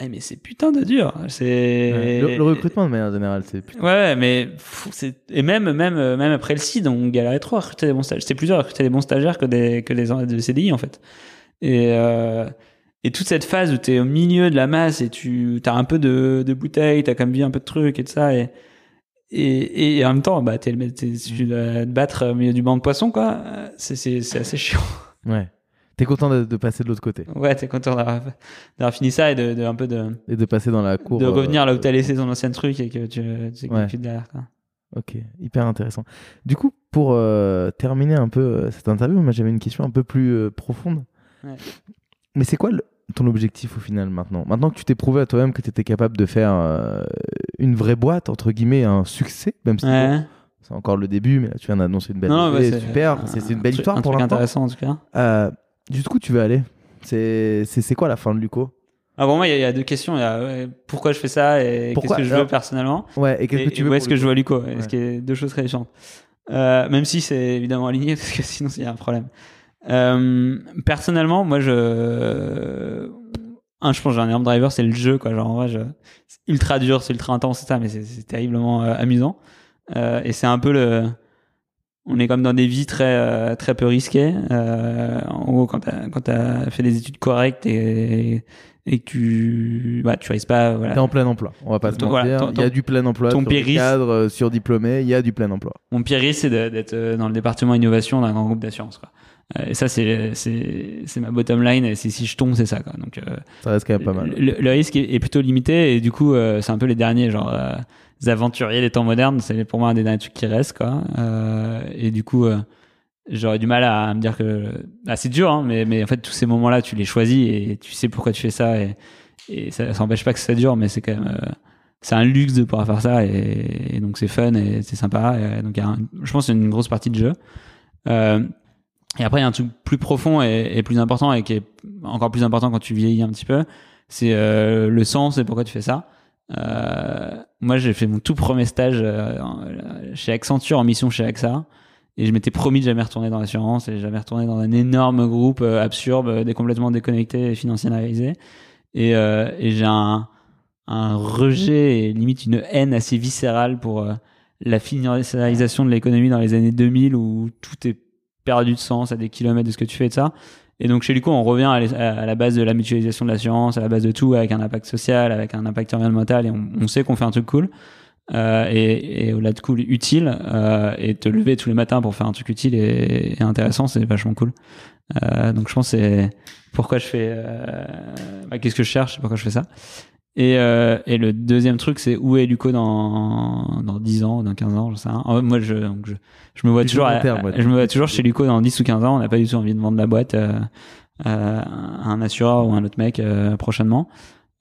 Ah, mais c'est putain de dur. C'est Ouais. Le, le recrutement de manière générale, c'est putain. Ouais, ouais, mais c'est et même même euh, même après le CID, on galérait trop à recruter des bons stagiaires. C'était plus dur à recruter des bons stagiaires que des que des des CDI en fait. Et euh, et toute cette phase où t'es au milieu de la masse et tu as un peu de de bouteille, t'as comme vie un peu de trucs et de ça et et, et en même temps, bah t'es le t'es, tu dois te battre au milieu du banc de poissons quoi. C'est c'est c'est assez chiant. Ouais. T'es content de, de passer de l'autre côté Ouais, t'es content d'avoir fini ça et de, de un peu de et de passer dans la cour. de euh, revenir là où t'as laissé ton ancien truc et que tu tu Ouais. derrière quoi. Ok, hyper intéressant. Du coup, pour euh, terminer un peu euh, cette interview, moi j'avais une question un peu plus euh, profonde. Ouais. Mais c'est quoi le- ton objectif au final maintenant? Maintenant que tu t'es prouvé à toi-même que tu étais capable de faire euh, une vraie boîte, entre guillemets, un succès, même si Ouais. c'est encore le début, mais là tu viens d'annoncer une belle Non, bah, super, c'est une un belle truc- histoire un pour truc intéressant en tout cas. Jusqu'où tu veux aller C'est quoi la fin de Luco Ah, pour moi, il y, a- il y a deux questions. Il y a ouais, pourquoi je fais ça et qu'est-ce que je veux personnellement. Ouais, et qu'est-ce que tu veux où est-ce que je vois Luco Ouais. Ce qui est deux choses très différentes. Euh, même si c'est évidemment aligné, parce que sinon, il y a un problème. Euh, personnellement, moi, je. Un, je pense que j'ai un énorme driver, c'est le jeu, quoi. Genre, en vrai, je... c'est ultra dur, c'est ultra intense, c'est ça, mais c'est terriblement euh, amusant. Et c'est un peu le. On est comme dans des vies très, euh, très peu risquées. Euh, en gros, quand t'as quand t'as fait des études correctes et, et que tu. Bah, tu risques pas. Voilà, T'es en plein emploi, on va pas se mentir. il y a du plein emploi ton périph- cadres euh, surdiplômés, il y a du plein emploi. Mon pire risque, c'est d'être dans le département innovation d'un grand groupe d'assurance. quoi. Euh, Et ça, c'est c'est c'est ma bottom line. Et si je tombe, c'est ça. Quoi. Donc, euh, Ça reste quand même pas mal. le, le risque est, est plutôt limité. Et du coup, euh, c'est un peu les derniers, genre euh, les aventuriers des temps modernes. C'est pour moi un des derniers trucs qui restent. Quoi. Euh, et du coup, euh, j'aurais du mal à me dire que ah, c'est dur, hein, mais mais en fait, tous ces moments-là, tu les choisis et tu sais pourquoi tu fais ça. Et, et ça, ça empêche pas que ça dure, mais c'est quand même euh, c'est un luxe de pouvoir faire ça et, et donc c'est fun et c'est sympa et donc y a un- je pense c'est une grosse partie de jeu Euh, et après il y a un truc plus profond et, plus important et qui est encore plus important quand tu vieillis un petit peu c'est euh, le sens et pourquoi tu fais ça. Euh, moi j'ai fait mon tout premier stage euh, chez Accenture en mission chez AXA et je m'étais promis de jamais retourner dans l'assurance et jamais retourner dans un énorme groupe euh, absurde euh, complètement déconnecté et financiarisé. Et, et j'ai un, un rejet et limite une haine assez viscérale pour la financiarisation de l'économie dans les années 2000 où tout est perdu de sens à des kilomètres de ce que tu fais et de ça. Et donc chez Luco, on revient à, la base de la mutualisation de l'assurance, à la base de tout, avec un impact social, avec un impact environnemental, et on, sait qu'on fait un truc cool. Euh, et, au-delà de cool, utile, euh, et te lever tous les matins pour faire un truc utile et, intéressant, c'est vachement cool. Euh, donc je pense c'est pourquoi je fais, bah, qu'est-ce que je cherche, pourquoi je fais ça. Et, euh, et le deuxième truc, c'est où est Luco dans, dans 10 ans, dans 15 ans, je sais rien. Moi, je, donc je, je me vois toujours, à- je me vois toujours chez Luco dans 10 ou 15 ans. On n'a pas du tout envie de vendre la boîte euh, euh, à un assureur ou un autre mec prochainement.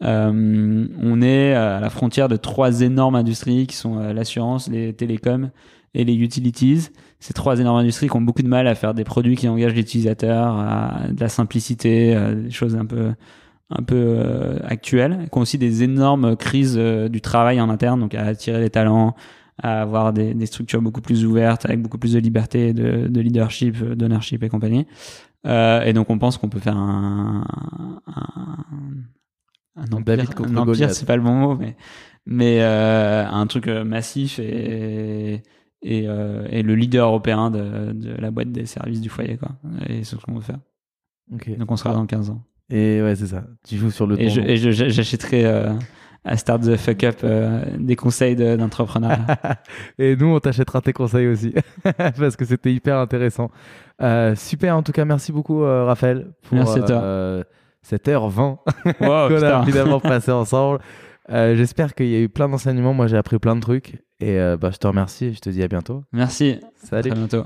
On est à la frontière de trois énormes industries qui sont l'assurance, les télécoms et les utilities. Ces trois énormes industries qui ont beaucoup de mal à faire des produits qui engagent l'utilisateur, à de la simplicité, à des choses un peu un peu euh, actuelles, qui ont aussi des énormes crises euh, du travail en interne, donc à attirer les talents, à avoir des, des structures beaucoup plus ouvertes, avec beaucoup plus de liberté, de, de leadership, euh, d'ownership et compagnie. Euh, et donc on pense qu'on peut faire un, un, un empire, un empire, c'est pas le bon mot, mais mais euh, un truc massif et et, euh, et le leader européen de, de la boîte des services du foyer quoi. Et c'est ce qu'on veut faire. Ok. Donc on sera dans 15 ans. Et ouais, c'est ça. Tu joues sur le Et je- et je- j'achèterai euh, à Start the Fuck Up euh, des conseils de- d'entrepreneuriat. Et nous, on t'achètera tes conseils aussi. Parce que c'était hyper intéressant. Euh, super, en tout cas, merci beaucoup, euh, Raphaël, pour Merci à toi. euh, cette heure 20 Wow, qu'on a putain. finalement passé ensemble. Euh, J'espère qu'il y a eu plein d'enseignements. Moi, j'ai appris plein de trucs. Et euh, bah, je te remercie et je te dis à bientôt. Merci. À Salut. très bientôt.